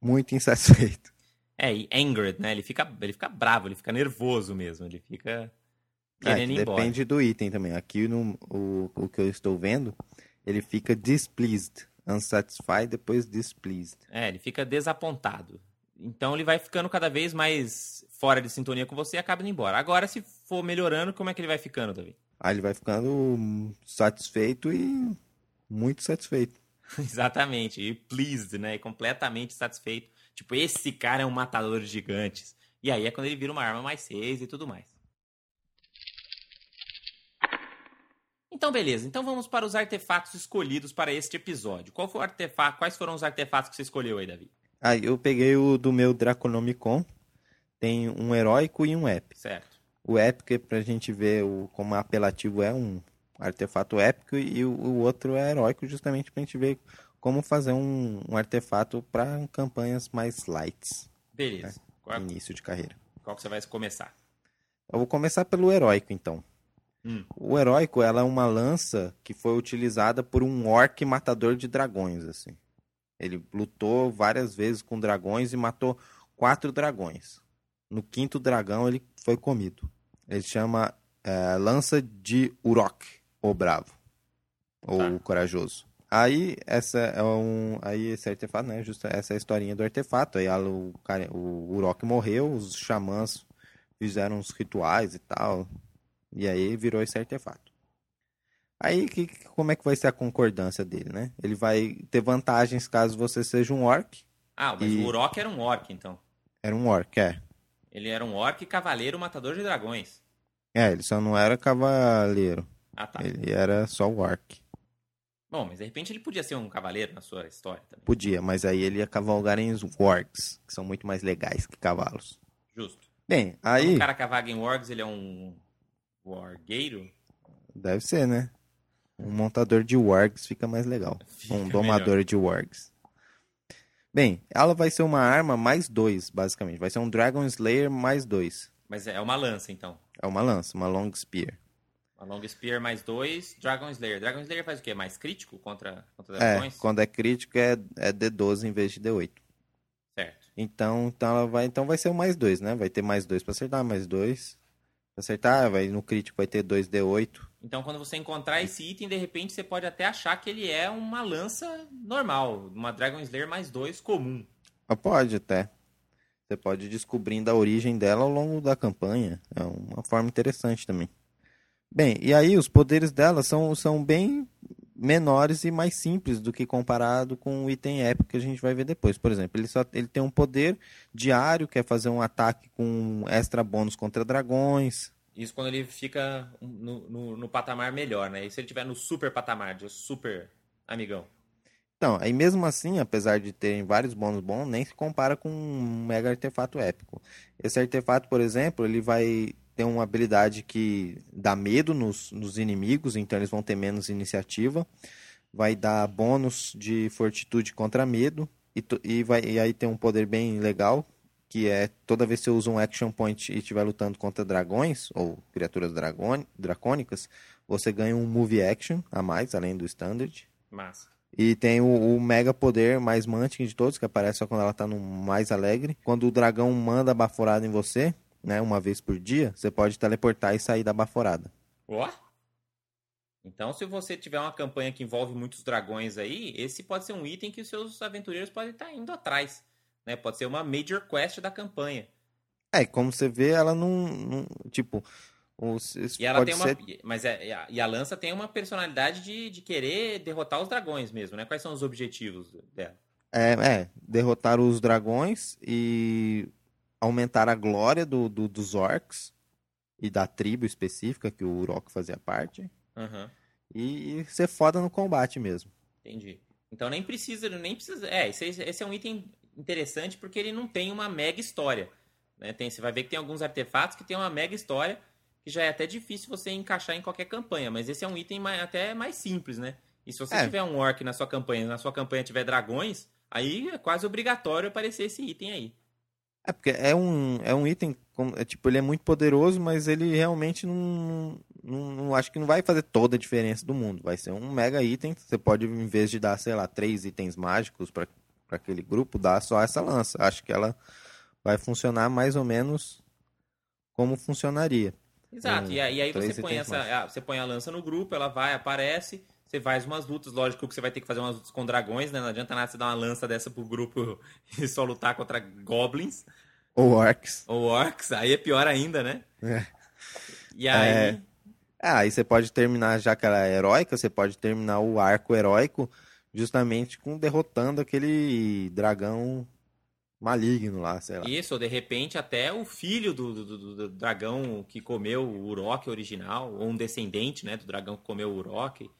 Speaker 3: muito insatisfeito.
Speaker 2: É, e angered, né? Ele fica, ele fica bravo, ele fica nervoso mesmo, ele fica querendo
Speaker 3: É,
Speaker 2: ir embora.
Speaker 3: depende do item também. Aqui no o, o que eu estou vendo, ele fica displeased, unsatisfied, depois displeased.
Speaker 2: É, ele fica desapontado. Então ele vai ficando cada vez mais fora de sintonia com você e acaba indo embora. Agora, se for melhorando, como é que ele vai ficando, Davi?
Speaker 3: Aí ele vai ficando hum, satisfeito e muito satisfeito.
Speaker 2: Exatamente, e pleased, né? E completamente satisfeito. Tipo, esse cara é um matador de gigantes. E aí é quando ele vira uma arma mais 6 e tudo mais. Então, beleza. Então vamos para os artefatos escolhidos para este episódio. Qual foi o artefato? Quais foram os artefatos que você escolheu aí, Davi?
Speaker 3: Aí eu peguei o do meu Draconomicon. Tem um heróico e um épico.
Speaker 2: Certo.
Speaker 3: O épico é pra gente ver o, como apelativo é um artefato épico e o, o outro é heróico justamente pra gente ver como fazer um, um artefato para campanhas mais lights,
Speaker 2: Beleza. Qual,
Speaker 3: início de carreira.
Speaker 2: qual que você vai começar?
Speaker 3: Eu vou começar pelo heróico então.
Speaker 2: Hum.
Speaker 3: O heróico ela é uma lança que foi utilizada por um orc matador de dragões assim. Ele lutou várias vezes com dragões e matou quatro dragões. No quinto dragão ele foi comido. Ele chama é, lança de Urok, o bravo, ou
Speaker 2: Tá.
Speaker 3: o corajoso. Aí essa é um, aí esse artefato, né? Justa essa é a historinha do artefato. Aí o, cara, o Urok morreu, os xamãs fizeram uns rituais e tal. E aí virou esse artefato. Aí, que, como é que vai ser a concordância dele, né? Ele vai ter vantagens caso você seja um orc.
Speaker 2: Ah, mas
Speaker 3: E-
Speaker 2: o Urok era um orc, então.
Speaker 3: Era um orc, é.
Speaker 2: Ele era um orc cavaleiro matador de dragões.
Speaker 3: É, ele só não era cavaleiro.
Speaker 2: Ah, tá.
Speaker 3: Ele era só o orc.
Speaker 2: Bom, mas de repente ele podia ser um cavaleiro na sua história também.
Speaker 3: Podia, mas aí ele ia cavalgar em wargs, que são muito mais legais que cavalos.
Speaker 2: Justo.
Speaker 3: Bem,
Speaker 2: Quando
Speaker 3: aí...
Speaker 2: o cara cavalga em wargs, ele é um wargueiro?
Speaker 3: Deve ser, né? Um montador de wargs fica mais legal.
Speaker 2: Fica
Speaker 3: um domador de wargs. Bem, ela vai ser uma arma mais dois, basicamente. Vai ser um Dragon Slayer mais dois.
Speaker 2: Mas é uma lança, então.
Speaker 3: É uma lança, uma Long Spear.
Speaker 2: Uma Long Spear mais dois, Dragon Slayer. Dragon Slayer faz o quê? Mais crítico contra, contra
Speaker 3: É,
Speaker 2: dragões?
Speaker 3: quando é crítico é, é D12 em vez de D8.
Speaker 2: Certo.
Speaker 3: Então, então ela vai, então vai ser o mais dois, né? Vai ter mais dois pra acertar, mais dois pra acertar, vai no crítico vai ter 2D8.
Speaker 2: Então, quando você encontrar esse item, de repente você pode até achar que ele é uma lança normal, uma Dragon Slayer mais dois comum.
Speaker 3: Ah, Pode até. Você pode ir descobrindo a origem dela ao longo da campanha. É uma forma interessante também. Bem, e aí os poderes dela são, são bem menores e mais simples do que comparado com o item épico que a gente vai ver depois. Por exemplo, ele, só, ele tem um poder diário, que é fazer um ataque com extra bônus contra dragões.
Speaker 2: Isso quando ele fica no, no, no patamar melhor, né? E se ele tiver no super patamar, de super amigão?
Speaker 3: Então, aí mesmo assim, apesar de terem vários bônus bons, nem se compara com um mega artefato épico. Esse artefato, por exemplo, ele vai ter uma habilidade que dá medo nos, nos inimigos, então eles vão ter menos iniciativa. Vai dar bônus de fortitude contra medo. E, e, vai, e aí tem um poder bem legal, que é toda vez que você usa um action point e estiver lutando contra dragões, ou criaturas dragoni- dracônicas, você ganha um move action a mais, além do standard.
Speaker 2: Massa.
Speaker 3: E tem o, o mega poder mais mantic de todos, que aparece só quando ela tá no mais alegre. Quando o dragão manda baforada em você, né, uma vez por dia, você pode teleportar e sair da baforada.
Speaker 2: Ó! Então, se você tiver uma campanha que envolve muitos dragões aí, esse pode ser um item que os seus aventureiros podem estar indo atrás. Né? Pode ser uma major quest da campanha.
Speaker 3: É, como você vê, ela não. não- tipo. os-
Speaker 2: E ela tem uma.
Speaker 3: ser-
Speaker 2: Mas é, a- e a lança tem uma personalidade de, de querer derrotar os dragões mesmo, né? Quais são os objetivos dela?
Speaker 3: É, é, derrotar os dragões e aumentar a glória do, do- dos orcs e da tribo específica que o Urok fazia parte.
Speaker 2: Aham,
Speaker 3: E, e ser foda no combate mesmo.
Speaker 2: entendi. Então nem precisa, nem precisa. É, esse, esse é um item interessante porque ele não tem uma mega história. Né? Tem, você vai ver que tem alguns artefatos que tem uma mega história que já é até difícil você encaixar em qualquer campanha, mas esse é um item mai- até mais simples, né? E se você
Speaker 3: É.
Speaker 2: tiver um orc na sua campanha, na sua campanha tiver dragões, aí é quase obrigatório aparecer esse item aí.
Speaker 3: É, porque é um, é um item, é, tipo, ele é muito poderoso, mas ele realmente não, não, não- acho que não vai fazer toda a diferença do mundo. Vai ser um mega item, você pode, em vez de dar, sei lá, três itens mágicos para aquele grupo, dar só essa lança. Acho que ela vai funcionar mais ou menos como funcionaria.
Speaker 2: Exato,
Speaker 3: Um,
Speaker 2: e aí, você põe, essa,
Speaker 3: mais.
Speaker 2: a- você põe a lança no grupo, ela vai, aparece, você faz umas lutas, lógico que você vai ter que fazer umas lutas com dragões, né? Não adianta nada você dar uma lança dessa pro grupo e só lutar contra goblins
Speaker 3: Ou orcs.
Speaker 2: ou orcs, aí é pior ainda, né?
Speaker 3: É.
Speaker 2: E aí,
Speaker 3: É. Ah, aí você pode terminar, já que ela é heróica, você pode terminar o arco heróico justamente com derrotando aquele dragão maligno lá, sei lá.
Speaker 2: isso, ou de repente até o filho do, do- do- do dragão que comeu o Urok original, ou um descendente, né, do dragão que comeu o Urok,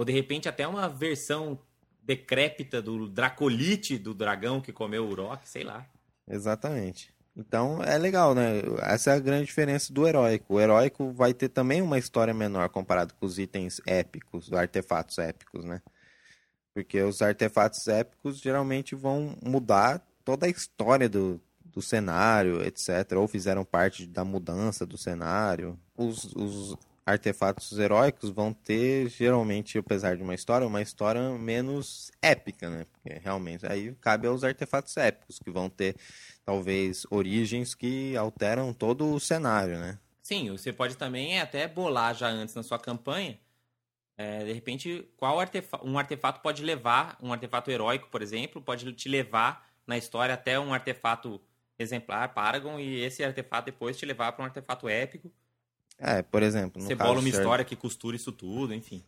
Speaker 2: ou de repente até uma versão decrépita do Dracolite do dragão que comeu o sei lá.
Speaker 3: Exatamente. Então é legal, né? Essa é a grande diferença do heróico. O heróico vai ter também uma história menor comparado com os itens épicos, os artefatos épicos, né? Porque os artefatos épicos geralmente vão mudar toda a história do, do cenário, etc. Ou fizeram parte da mudança do cenário. Os, os artefatos heróicos vão ter, geralmente, apesar de uma história, uma história menos épica, né? Porque realmente aí cabe aos artefatos épicos, que vão ter talvez origens que alteram todo o cenário, né?
Speaker 2: Sim, você pode também até bolar já antes na sua campanha. é, de repente, qual artefa um artefato pode levar, um artefato heróico, por exemplo, pode te levar na história até um artefato exemplar, Paragon, e esse artefato depois te levar para um artefato épico.
Speaker 3: É, por exemplo,
Speaker 2: você bola uma
Speaker 3: certo,
Speaker 2: história que costura isso tudo, enfim.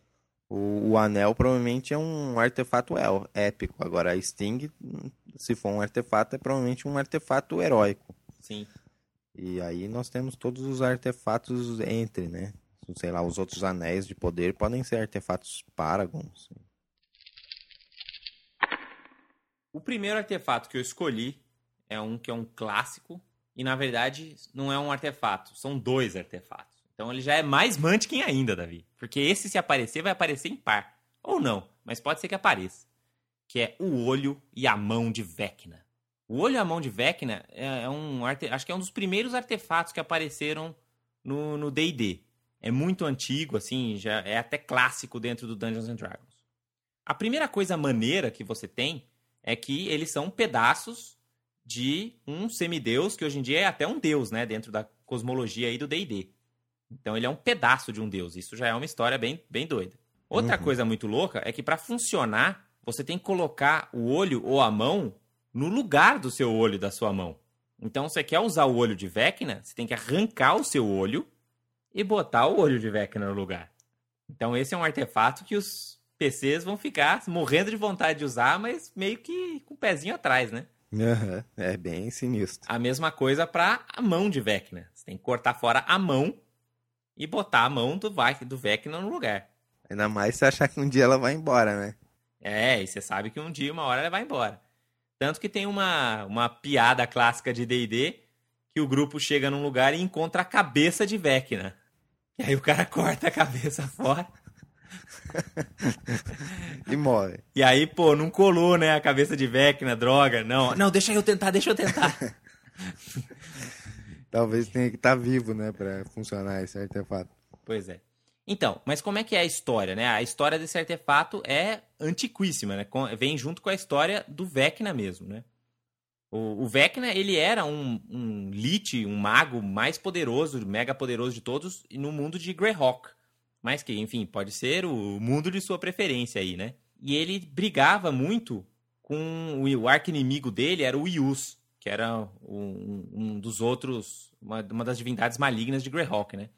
Speaker 3: O, o anel provavelmente é um artefato el- épico. Agora a Sting, se for um artefato, é provavelmente um artefato heróico.
Speaker 2: Sim.
Speaker 3: E aí nós temos todos os artefatos entre, né? Sei lá, os outros anéis de poder podem ser artefatos Paragons.
Speaker 2: O primeiro artefato que eu escolhi é um que é um clássico. E na verdade não é um artefato, são dois artefatos. Então ele já é mais Munchkin ainda, Davi. Porque esse, se aparecer, vai aparecer em par. Ou não, mas pode ser que apareça. Que é o olho e a mão de Vecna. O olho e a mão de Vecna é, é um arte... acho que é um dos primeiros artefatos que apareceram no D&D. É muito antigo, assim, já é até clássico dentro do Dungeons and Dragons. A primeira coisa maneira que você tem é que eles são pedaços de um semideus, que hoje em dia é até um deus, né? Dentro da cosmologia aí do D&D. Então ele é um pedaço de um deus. Isso já é uma história bem, bem doida. Outra
Speaker 3: Uhum.
Speaker 2: coisa muito louca é que para funcionar, você tem que colocar o olho ou a mão no lugar do seu olho da sua mão. Então você quer usar o olho de Vecna, você tem que arrancar o seu olho e botar o olho de Vecna no lugar. Então esse é um artefato que os PCs vão ficar morrendo de vontade de usar, mas meio que com o pezinho atrás, né?
Speaker 3: Aham, É bem sinistro.
Speaker 2: A mesma coisa para a mão de Vecna. Você tem que cortar fora a mão e botar a mão do, do Vecna no lugar.
Speaker 3: Ainda mais se achar que um dia ela vai embora, né?
Speaker 2: É, e você sabe que um dia, uma hora, ela vai embora. Tanto que tem uma, uma piada clássica de D&D que o grupo chega num lugar e encontra a cabeça de Vecna. E aí o cara corta a cabeça fora.
Speaker 3: E morre.
Speaker 2: E aí, pô, não colou, né, a cabeça de Vecna, droga. Não, não, deixa eu tentar, deixa eu tentar.
Speaker 3: Talvez tenha que estar vivo, né? Pra funcionar esse artefato.
Speaker 2: Pois é. Então, mas como é que é a história, né? A história desse artefato é antiquíssima, né? Vem junto com a história do Vecna mesmo, né? O, o Vecna, ele era um, um Lich, um mago mais poderoso, mega poderoso de todos no mundo de Greyhawk. Mas que, enfim, pode ser o mundo de sua preferência aí, né? E ele brigava muito com o, o arco-inimigo dele, era o Yus, que era um, um dos outros, uma, uma das divindades malignas de Greyhawk, né?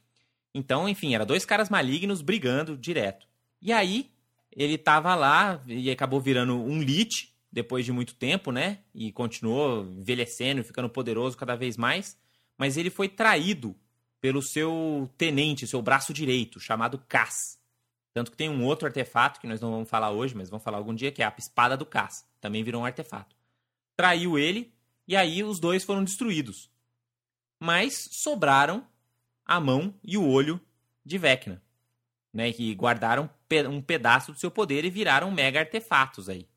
Speaker 2: Então, enfim, eram dois caras malignos brigando direto. E aí, ele tava lá e acabou virando um Lich depois de muito tempo, né? E continuou envelhecendo, ficando poderoso cada vez mais. Mas ele foi traído pelo seu tenente, seu braço direito, chamado Cass. Tanto que tem um outro artefato que nós não vamos falar hoje, mas vamos falar algum dia, que é a espada do Cass. Também virou um artefato. Traiu ele e aí os dois foram destruídos. Mas sobraram a mão e o olho de Vecna, né? Que guardaram um pedaço do seu poder e viraram mega artefatos aí.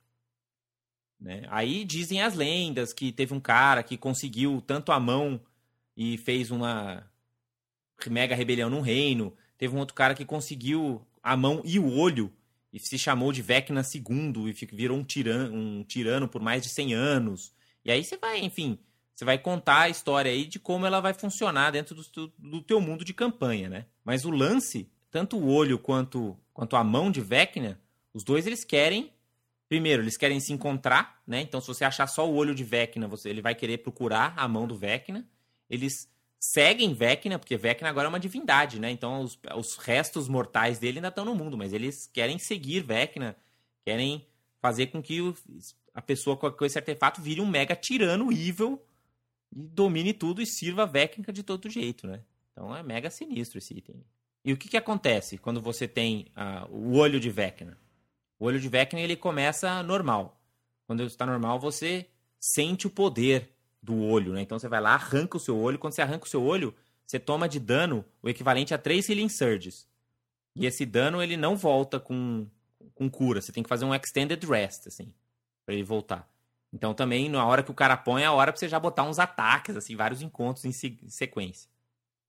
Speaker 2: Né? Aí dizem as lendas que teve um cara que conseguiu tanto a mão e fez uma mega rebelião num reino. Teve um outro cara que conseguiu a mão e o olho e se chamou de Vecna II e virou um tirano, um tirano por mais de 100 anos. E aí você vai, enfim, você vai contar a história aí de como ela vai funcionar dentro do, do teu mundo de campanha, né? Mas o lance, tanto o olho quanto, quanto a mão de Vecna, os dois eles querem Primeiro, eles querem se encontrar, né? Então, se você achar só o olho de Vecna, você, ele vai querer procurar a mão do Vecna. Eles seguem Vecna, porque Vecna agora é uma divindade, né? Então, os, os restos mortais dele ainda estão no mundo, mas eles querem seguir Vecna, querem fazer com que a pessoa com esse artefato vire um mega tirano evil e domine tudo e sirva Vecna de todo jeito, né? Então, é mega sinistro esse item. E o que, que acontece quando você tem uh, o olho de Vecna? O olho de Vecna ele começa normal. Quando está normal, você sente o poder do olho, né? Então você vai lá, arranca o seu olho. Quando você arranca o seu olho, você toma de dano o equivalente a 3 Healing Surges. E esse dano ele não volta com, com cura. Você tem que fazer um Extended Rest, assim, para ele voltar. Então também, na hora que o cara põe, é a hora pra você já botar uns ataques, assim, vários encontros em, sequência.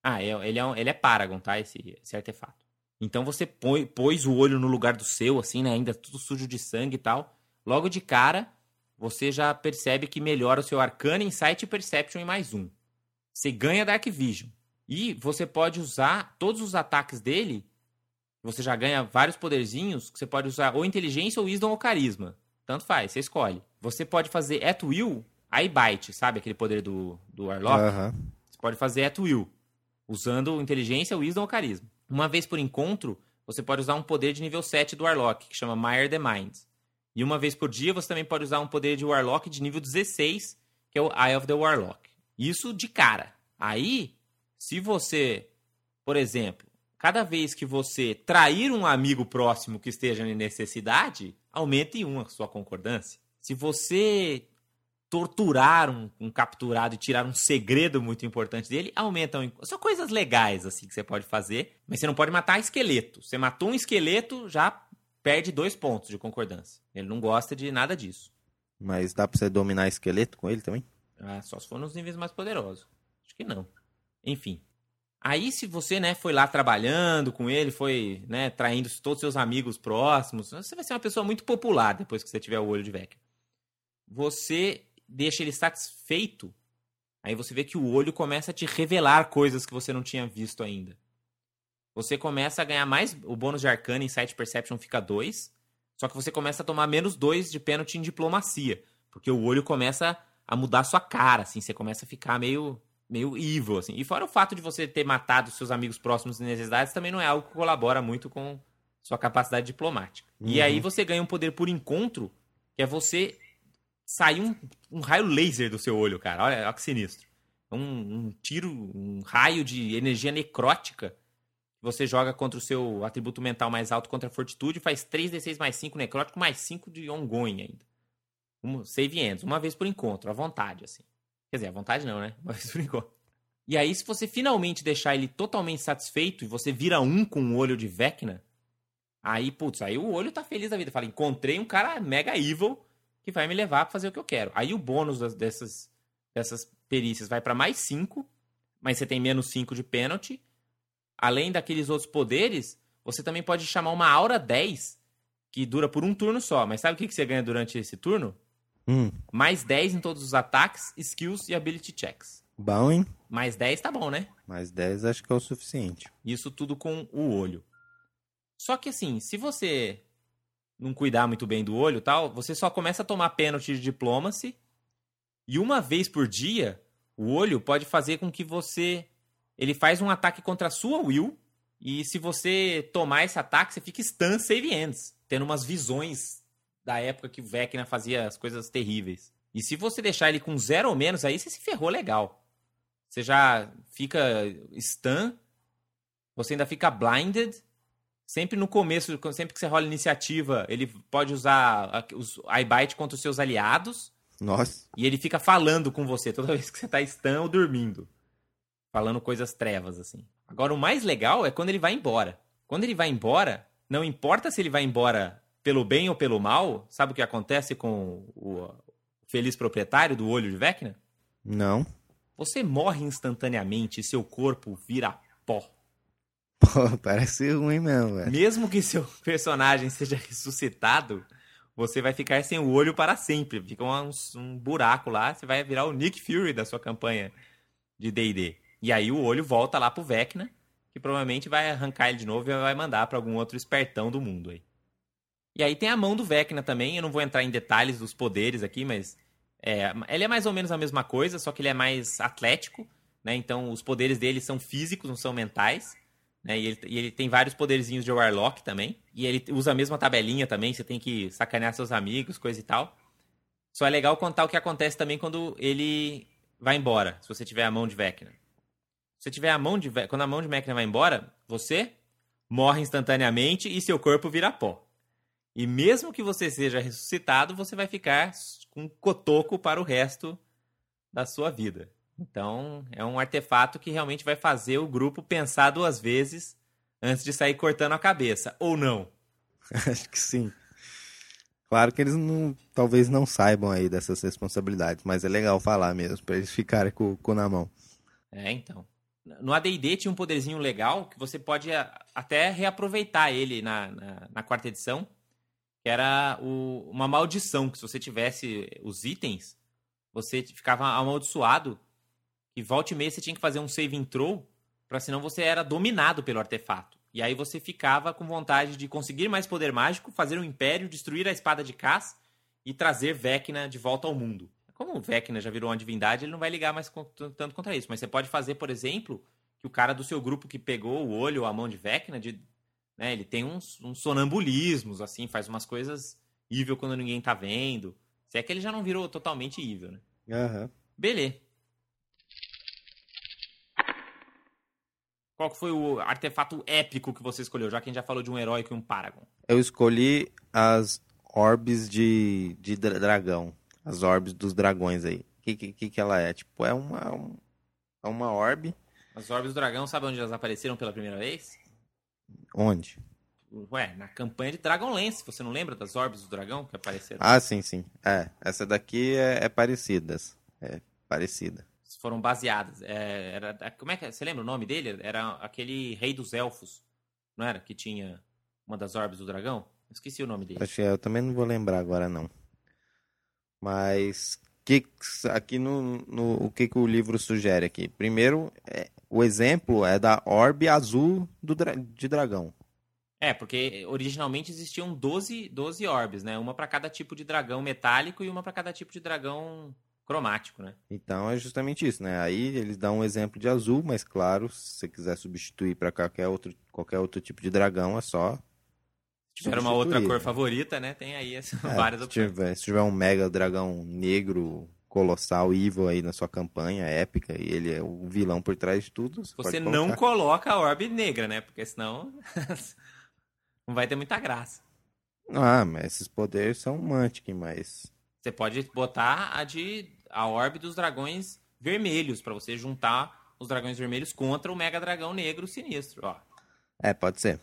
Speaker 2: Ah, é, ele é, ele é Paragon, tá? Esse, esse artefato. Então você põe, pôs o olho no lugar do seu, assim, né? Ainda tudo sujo de sangue e tal. Logo de cara, você já percebe que melhora o seu Arcana, Insight e Perception em mais um. Você ganha Dark Vision. E você pode usar todos os ataques dele. Você já ganha vários poderzinhos. Você pode usar ou inteligência, ou wisdom, ou carisma. Tanto faz, você escolhe. Você pode fazer at will, I bite, sabe? Aquele poder do, do Warlock. Você pode fazer at will. Usando inteligência, wisdom ou carisma. Uma vez por encontro, você pode usar um poder de nível 7 do Warlock, que chama Mire the Mind. E uma vez por dia, você também pode usar um poder de Warlock de nível 16, que é o Eye of the Warlock. Isso de cara. Aí, se você, por exemplo, cada vez que você trair um amigo próximo que esteja em necessidade, aumente um a sua concordância. Se você torturar um, um, capturado e tirar um segredo muito importante dele, aumentam. São coisas legais, assim, que você pode fazer, mas você não pode matar esqueleto. Você matou um esqueleto, já perde dois pontos de concordância. Ele não gosta de nada disso.
Speaker 3: Mas dá pra você dominar esqueleto com ele também?
Speaker 2: Ah, só se for nos níveis mais poderosos. Acho que não. Enfim. Aí, se você, né, foi lá trabalhando com ele, foi, né, traindo todos os seus amigos próximos, você vai ser uma pessoa muito popular depois que você tiver o olho de Vecna. Você deixa ele satisfeito, aí você vê que o olho começa a te revelar coisas que você não tinha visto ainda. Você começa a ganhar mais. O bônus de Arcana em Sight Perception fica 2. Só que você começa a tomar menos 2 de pênalti em diplomacia. Porque o olho começa a mudar sua cara, assim. Você começa a ficar meio, meio evil, assim. E fora o fato de você ter matado seus amigos próximos em necessidades, também não é algo que colabora muito com sua capacidade diplomática. Uhum. E aí você ganha um poder por encontro, que é você sair um, um raio laser do seu olho, cara. Olha, olha que sinistro. Um, um tiro, um raio de energia necrótica você joga contra o seu atributo mental mais alto contra a fortitude, faz 3d6 mais 5 necrótico, mais 5 de ongoing ainda. Um, save ends, uma vez por encontro, à vontade, assim. Quer dizer, à vontade não, né? Por encontro. E aí, se você finalmente deixar ele totalmente satisfeito e você vira um com o olho de Vecna, aí, putz, aí o olho tá feliz da vida. Fala, encontrei um cara mega evil que vai me levar pra fazer o que eu quero. Aí o bônus das, dessas, dessas perícias vai para mais 5, mas você tem menos 5 de pênalti. Além daqueles outros poderes, você também pode chamar uma aura 10, que dura por um turno só. Mas sabe o que você ganha durante esse turno?
Speaker 3: Hum.
Speaker 2: Mais 10 em todos os ataques, skills e ability checks.
Speaker 3: Bom, hein?
Speaker 2: Mais 10 tá bom, né?
Speaker 3: Mais 10 acho que é o suficiente.
Speaker 2: Isso tudo com o olho. Só que assim, se você não cuidar muito bem do olho tal, você só começa a tomar pênalti de diplomacy. E uma vez por dia, o olho pode fazer com que você. Ele faz um ataque contra a sua will. E se você tomar esse ataque, você fica stun save ends. Tendo umas visões da época que o Vecna fazia as coisas terríveis. E se você deixar ele com zero ou menos, aí você se ferrou legal. Você já fica stun. Você ainda fica blinded Sempre no começo, sempre que você rola iniciativa, ele pode usar os iBite contra os seus aliados.
Speaker 3: Nossa.
Speaker 2: E ele fica falando com você toda vez que você tá stun ou dormindo. Falando coisas trevas, assim. Agora, o mais legal é quando ele vai embora. Quando ele vai embora, não importa se ele vai embora pelo bem ou pelo mal, sabe o que acontece com o feliz proprietário do olho de Vecna?
Speaker 3: Não.
Speaker 2: Você morre instantaneamente e seu corpo vira pó.
Speaker 3: Pô, parece ruim mesmo, velho.
Speaker 2: Mesmo que seu personagem seja ressuscitado, você vai ficar sem o olho para sempre. Fica um, um buraco lá, você vai virar o Nick Fury da sua campanha de D&D. E aí o olho volta lá pro Vecna, que provavelmente vai arrancar ele de novo e vai mandar para algum outro espertão do mundo aí. E aí tem a mão do Vecna também, eu não vou entrar em detalhes dos poderes aqui, mas é, ele é mais ou menos a mesma coisa, só que ele é mais atlético, né? Então os poderes dele são físicos, não são mentais. Né? E, ele, e ele tem vários poderzinhos de Warlock também. E ele usa a mesma tabelinha também, você tem que sacanear seus amigos, coisa e tal. Só é legal contar o que acontece também quando ele vai embora, se você tiver a mão de Vecna. Se você tiver a mão de quando a mão de Vecna vai embora, você morre instantaneamente e seu corpo vira pó. E mesmo que você seja ressuscitado, você vai ficar com cotoco para o resto da sua vida. Então, é um artefato que realmente vai fazer o grupo pensar duas vezes antes de sair cortando a cabeça, ou não?
Speaker 3: Acho que sim. Claro que eles não, talvez não saibam aí dessas responsabilidades, mas é legal falar mesmo, para eles ficarem com o cu na mão.
Speaker 2: É, então. No AD&D tinha um poderzinho legal que você pode até reaproveitar ele na, na, na quarta edição, que era o, uma maldição, que se você tivesse os itens, você ficava amaldiçoado, e volta e meia você tinha que fazer um save throw, para senão você era dominado pelo artefato. E aí você ficava com vontade de conseguir mais poder mágico, fazer um império, destruir a espada de Cass e trazer Vecna de volta ao mundo. Como o Vecna já virou uma divindade, ele não vai ligar mais tanto contra isso. Mas você pode fazer, por exemplo, que o cara do seu grupo que pegou o olho ou a mão de Vecna, de né? Ele tem uns, uns sonambulismos, assim, faz umas coisas evil quando ninguém tá vendo. Se é que ele já não virou totalmente evil, né?
Speaker 3: Uhum.
Speaker 2: Beleza. Qual foi o artefato épico que você escolheu, já que a gente já falou de um heróico e um Paragon?
Speaker 3: Eu escolhi as orbes de, de dragão. As orbes dos dragões aí. O que, que, que ela é? Tipo, é uma, um, é uma orbe.
Speaker 2: As orbes do dragão, sabe onde elas apareceram pela primeira vez?
Speaker 3: Onde?
Speaker 2: Ué, na campanha de Dragonlance, você não lembra das orbes do dragão que apareceram?
Speaker 3: Ah, sim, sim. É, essa daqui é, é parecida. É parecida.
Speaker 2: Foram baseadas. É, era, como é que é? Você lembra o nome dele? Era aquele rei dos elfos, não era? Que tinha uma das orbes do dragão? Esqueci o nome dele.
Speaker 3: Acho que eu também não vou lembrar agora, não. Mas que, aqui no, no o que, que o livro sugere aqui? Primeiro, é, o exemplo é da orbe azul do, de dragão.
Speaker 2: É, porque originalmente existiam 12, 12 orbes, né? Uma para cada tipo de dragão metálico e uma para cada tipo de dragão cromático, né?
Speaker 3: Então é justamente isso, né? Aí eles dão um exemplo de azul, mas claro, se você quiser substituir para qualquer outro, qualquer outro tipo de dragão, é só.
Speaker 2: Se tiver uma outra cor favorita, né? Tem aí essa, é, várias opções.
Speaker 3: Se tiver, se tiver um mega dragão negro colossal evil aí na sua campanha épica e ele é o vilão por trás de tudo.
Speaker 2: Você, você não coloca a orbe negra, né? Porque senão não vai ter muita graça.
Speaker 3: Ah, mas esses poderes são Mantic, mas
Speaker 2: você pode botar a de a orbe dos dragões vermelhos para você juntar os dragões vermelhos contra o mega dragão negro sinistro, ó.
Speaker 3: É, pode ser.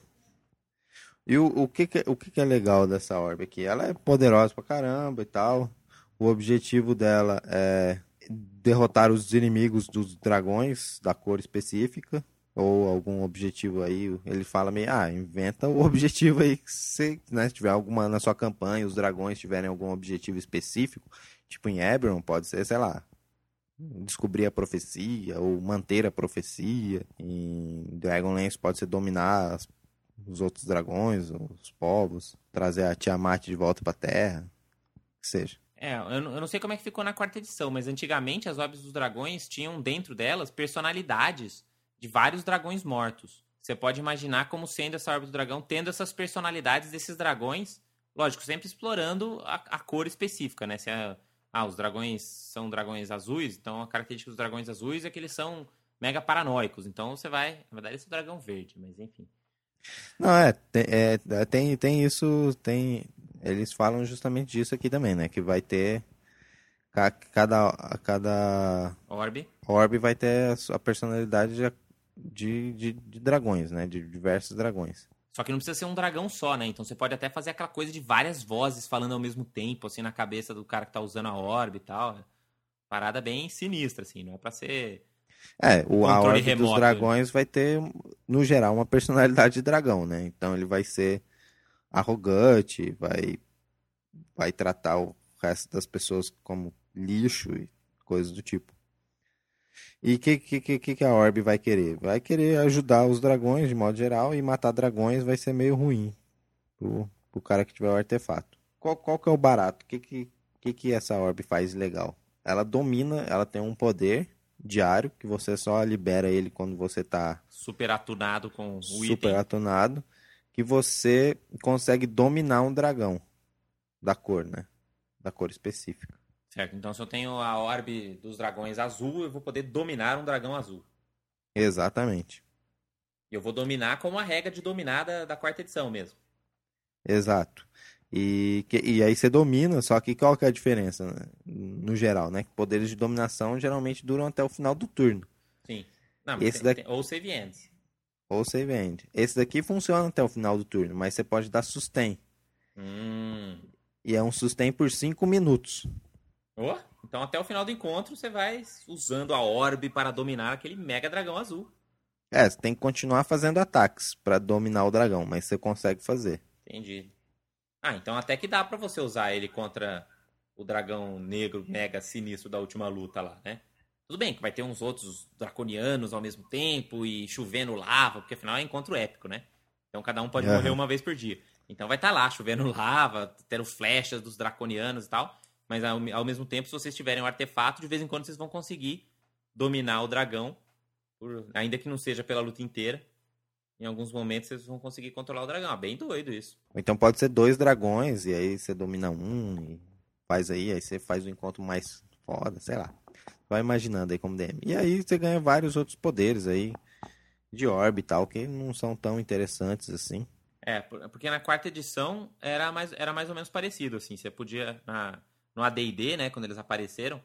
Speaker 3: E o, o, que, que, o que, que é legal dessa orbe aqui? Ela é poderosa pra caramba e tal. O objetivo dela é derrotar os inimigos dos dragões da cor específica ou algum objetivo aí, ele fala meio, ah, inventa o objetivo aí que se né, tiver alguma na sua campanha, os dragões tiverem algum objetivo específico, tipo em Eberron pode ser, sei lá, descobrir a profecia ou manter a profecia. Em Dragonlance pode ser dominar as, os outros dragões, os povos, trazer a Tiamat de volta para Terra, que seja.
Speaker 2: É, eu não sei como é que ficou na quarta edição, mas antigamente as Orbes dos Dragões tinham dentro delas personalidades de vários dragões mortos. Você pode imaginar como sendo essa Orbe do Dragão, tendo essas personalidades desses dragões, lógico, sempre explorando a, a cor específica, né? Se é, ah, os dragões são dragões azuis, então a característica dos dragões azuis é que eles são mega paranoicos. Então você vai. Na verdade, esse é o dragão verde, mas enfim.
Speaker 3: Não, é, é, tem, tem isso, tem, eles falam justamente disso aqui também, né? Que vai ter cada cada
Speaker 2: orbe
Speaker 3: orbe vai ter a personalidade de, de, de, dragões, né? De diversos dragões.
Speaker 2: Só que não precisa ser um dragão só, né? Então você pode até fazer aquela coisa de várias vozes falando ao mesmo tempo, assim, na cabeça do cara que tá usando a orbe e tal. Parada bem sinistra, assim, não é pra ser.
Speaker 3: É, o a orbe remoto, dos né? dragões né? vai ter, no geral, uma personalidade de dragão, né? Então ele vai ser arrogante, vai vai tratar o resto das pessoas como lixo e coisas do tipo. E o que, que, que, que a Orb vai querer? Vai querer ajudar os dragões de modo geral e matar dragões vai ser meio ruim pro, pro cara que tiver o artefato. Qual, qual que é o barato? O que, que, que, que essa Orb faz legal? Ela domina, ela tem um poder diário que você só libera ele quando você tá
Speaker 2: Super atunado com o
Speaker 3: super
Speaker 2: item.
Speaker 3: atunado, que você consegue dominar um dragão da cor, né? Da cor específica.
Speaker 2: Certo, então se eu tenho a orbe dos dragões azul, eu vou poder dominar um dragão azul.
Speaker 3: Exatamente.
Speaker 2: E eu vou dominar como a regra de dominar da, da quarta edição mesmo.
Speaker 3: Exato. E, que- e aí você domina, só que qual que é a diferença, né? no geral, né? Que poderes de dominação geralmente duram até o final do turno.
Speaker 2: Sim. Não,
Speaker 3: Esse
Speaker 2: tem-
Speaker 3: daqui-
Speaker 2: ou save ends.
Speaker 3: Ou save end. Esse daqui funciona até o final do turno, mas você pode dar sustain.
Speaker 2: Hum.
Speaker 3: E é um sustain por 5 minutos.
Speaker 2: Oh, então até o final do encontro você vai usando a orbe para dominar aquele mega dragão azul.
Speaker 3: É, você tem que continuar fazendo ataques pra dominar o dragão, mas você consegue fazer.
Speaker 2: Entendi. Ah, então até que dá pra você usar ele contra o dragão negro mega sinistro da última luta lá, né? Tudo bem que vai ter uns outros draconianos ao mesmo tempo e chovendo lava, porque afinal é encontro épico, né? Então cada um pode
Speaker 3: Aham.
Speaker 2: morrer uma vez por dia. Então vai estar lá chovendo lava, tendo flechas dos draconianos e tal. Mas ao, ao mesmo tempo, se vocês tiverem um artefato, de vez em quando vocês vão conseguir dominar o dragão, por- ainda que não seja pela luta inteira. Em alguns momentos vocês vão conseguir controlar o dragão. Ah, bem doido isso.
Speaker 3: Então pode ser dois dragões, e aí você domina um e faz aí, aí você faz o encontro mais foda, sei lá. Vai imaginando aí como DM. E aí você ganha vários outros poderes aí de orbe e tal, que não são tão interessantes assim.
Speaker 2: É, por- porque na quarta edição era mais, era mais ou menos parecido, assim. Você podia, na, no AD&D, né, quando eles apareceram,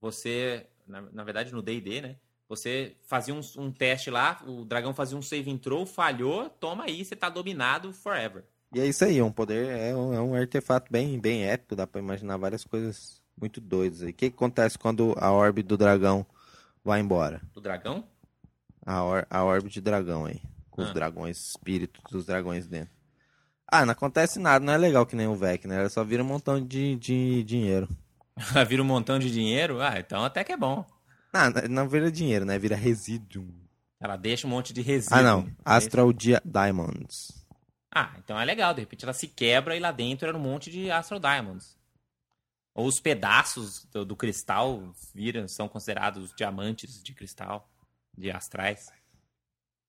Speaker 2: você, na, na verdade no D&D, né, você fazia um, um teste lá, o dragão fazia um save throw, falhou, toma aí, você tá dominado forever.
Speaker 3: E é isso aí, é um poder, é um, é um artefato bem, bem épico, dá pra imaginar várias coisas muito doidas aí. O que, que acontece quando a orbe do dragão vai embora?
Speaker 2: Do dragão?
Speaker 3: A, or, a orbe de dragão aí. Com os
Speaker 2: Ah.
Speaker 3: dragões, espíritos dos dragões dentro. Ah, não acontece nada, não é legal que nem o Vec, né? Ela só vira um montão de, de dinheiro.
Speaker 2: Vira um montão de dinheiro? Ah, então até que é bom.
Speaker 3: Ah, não- não vira dinheiro, né? Vira resíduo.
Speaker 2: Ela deixa um monte de resíduo.
Speaker 3: Ah, não. Astral Dia Diamonds.
Speaker 2: Ah, então é legal. De repente ela se quebra e lá dentro era um monte de Astral Diamonds. Ou os pedaços do, do cristal viram, são considerados diamantes de cristal, de astrais.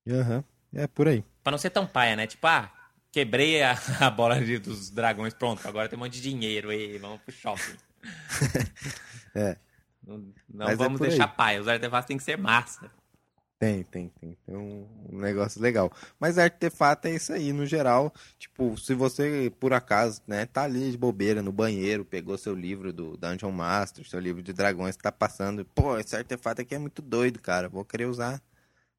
Speaker 3: Aham. É por aí.
Speaker 2: Pra não ser tão paia, né? Tipo, ah, quebrei a, a bola de- dos dragões, pronto, agora tem um monte de dinheiro aí, vamos pro shopping.
Speaker 3: É.
Speaker 2: Não, não
Speaker 3: é
Speaker 2: vamos
Speaker 3: aí.
Speaker 2: deixar paia, os artefatos têm que ser massa.
Speaker 3: Tem, tem, tem. Tem um, negócio legal. Mas artefato é isso aí, no geral. Tipo, se você, por acaso, né, tá ali de bobeira no banheiro, pegou seu livro do Dungeon Master, seu livro de dragões, tá passando. Pô, esse artefato aqui é muito doido, cara. Vou querer usar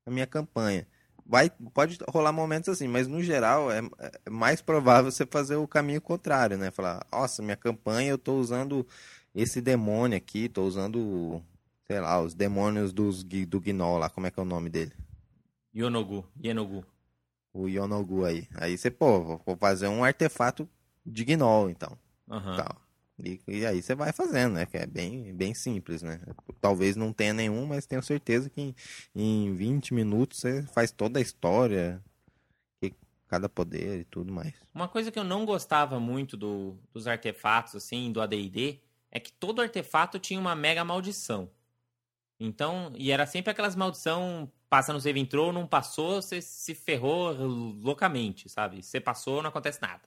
Speaker 3: na minha campanha. Vai, pode rolar momentos assim, mas no geral é, é mais provável você fazer o caminho contrário, né? Falar, nossa, minha campanha eu tô usando esse demônio aqui, tô usando, sei lá, os demônios dos, do Gnoll lá, como é que é o nome dele?
Speaker 2: Yonogu, Yenogu.
Speaker 3: O Yonogu aí. Aí você, pô, vou- fazer um artefato de Gnoll, então.
Speaker 2: Aham.
Speaker 3: Tal. E, e aí você vai fazendo, né? Que é bem, bem simples, né? Talvez não tenha nenhum, mas tenho certeza que em, em 20 minutos você faz toda a história, cada poder e tudo mais.
Speaker 2: Uma coisa que eu não gostava muito do- dos artefatos, assim, do AD&D, é que todo artefato tinha uma mega maldição. Então, e era sempre aquelas maldição, passa no save entrou, não passou, você se ferrou loucamente, sabe? Você passou, não acontece nada.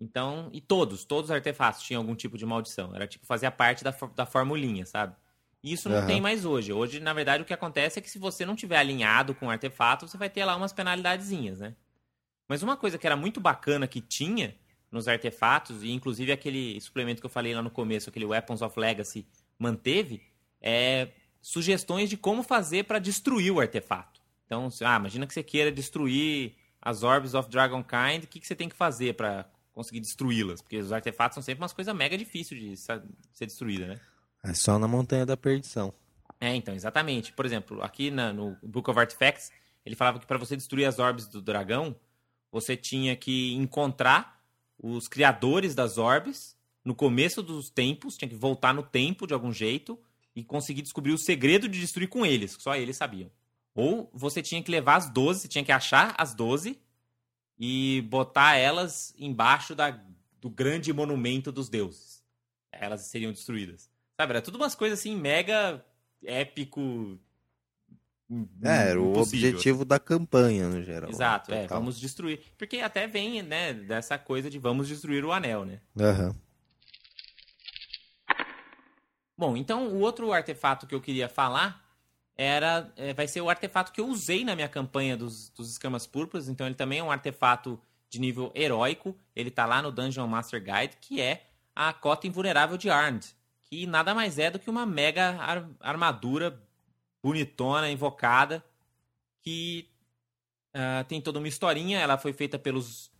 Speaker 2: Então, e todos, todos os artefatos tinham algum tipo de maldição. Era tipo, fazia parte da, da formulinha, sabe? E isso não
Speaker 3: Aham.
Speaker 2: tem mais hoje. Hoje, na verdade, o que acontece é que se você não tiver alinhado com o artefato, você vai ter lá umas penalidadezinhas, né? Mas uma coisa que era muito bacana que tinha nos artefatos, e inclusive aquele suplemento que eu falei lá no começo, aquele Weapons of Legacy, manteve, é sugestões de como fazer para destruir o artefato. Então, ah, imagina que você queira destruir as Orbs of Dragonkind, o que, que você tem que fazer para conseguir destruí-las? Porque os artefatos são sempre umas coisas mega difíceis de ser destruída, né?
Speaker 3: É só na Montanha da Perdição.
Speaker 2: É, então, exatamente. Por exemplo, aqui na- no Book of Artifacts, ele falava que para você destruir as orbes do dragão, você tinha que encontrar os criadores das orbes no começo dos tempos, tinha que voltar no tempo de algum jeito e conseguir descobrir o segredo de destruir com eles, que só eles sabiam. Ou você tinha que levar as 12, tinha que achar as 12 e botar elas embaixo da, do grande monumento dos deuses. Elas seriam destruídas. Sabe, era tudo umas coisas assim, mega épico.
Speaker 3: É, era o objetivo da campanha, no geral.
Speaker 2: Exato, é, vamos destruir. Porque até vem, né, dessa coisa de vamos destruir o anel, né?
Speaker 3: Aham. Uhum.
Speaker 2: Bom, então o outro artefato que eu queria falar era é, vai ser o artefato que eu usei na minha campanha dos, dos escamas púrpuras. Então ele também é um artefato de nível heróico. Ele tá lá no Dungeon Master Guide, que é a cota invulnerável de Armed, que nada mais é do que uma mega ar armadura bonitona, invocada, que uh, tem toda uma historinha. Ela foi feita pelos.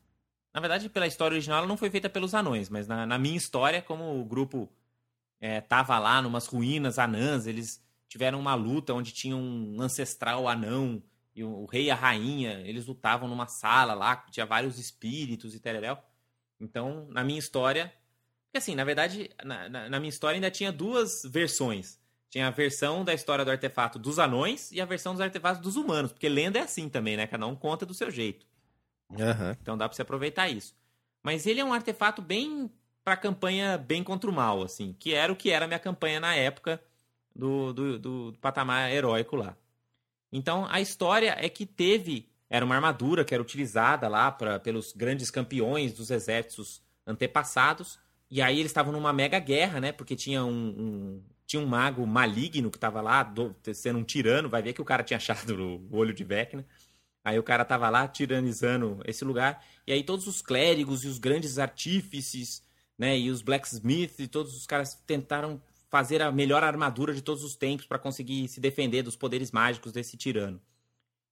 Speaker 2: Na verdade, pela história original, ela não foi feita pelos anões, mas na, na minha história, como o grupo é, tava lá numas ruínas anãs, eles tiveram uma luta onde tinha um ancestral anão e o, rei e a rainha, eles lutavam numa sala lá, tinha vários espíritos e tereréu. Então, na minha história, porque assim, na verdade, na, na, na, minha história ainda tinha duas versões. Tinha a versão da história do artefato dos anões e a versão dos artefatos dos humanos, porque lenda é assim também, né? Cada um conta do seu jeito.
Speaker 3: Uhum.
Speaker 2: Então dá pra você aproveitar isso. Mas ele é um artefato bem pra campanha bem contra o mal, assim, que era o que era a minha campanha na época do, do, do, patamar heróico lá. Então a história é que teve. Era uma armadura que era utilizada lá pra, pelos grandes campeões dos exércitos antepassados. E aí eles estavam numa mega guerra, né? Porque tinha um, um tinha um mago maligno que estava lá, do, sendo um tirano. Vai ver que o cara tinha achado o olho de Vecna. Aí o cara tava lá tiranizando esse lugar. E aí todos os clérigos e os grandes artífices né? E os Blacksmith e todos os caras tentaram fazer a melhor armadura de todos os tempos para conseguir se defender dos poderes mágicos desse tirano.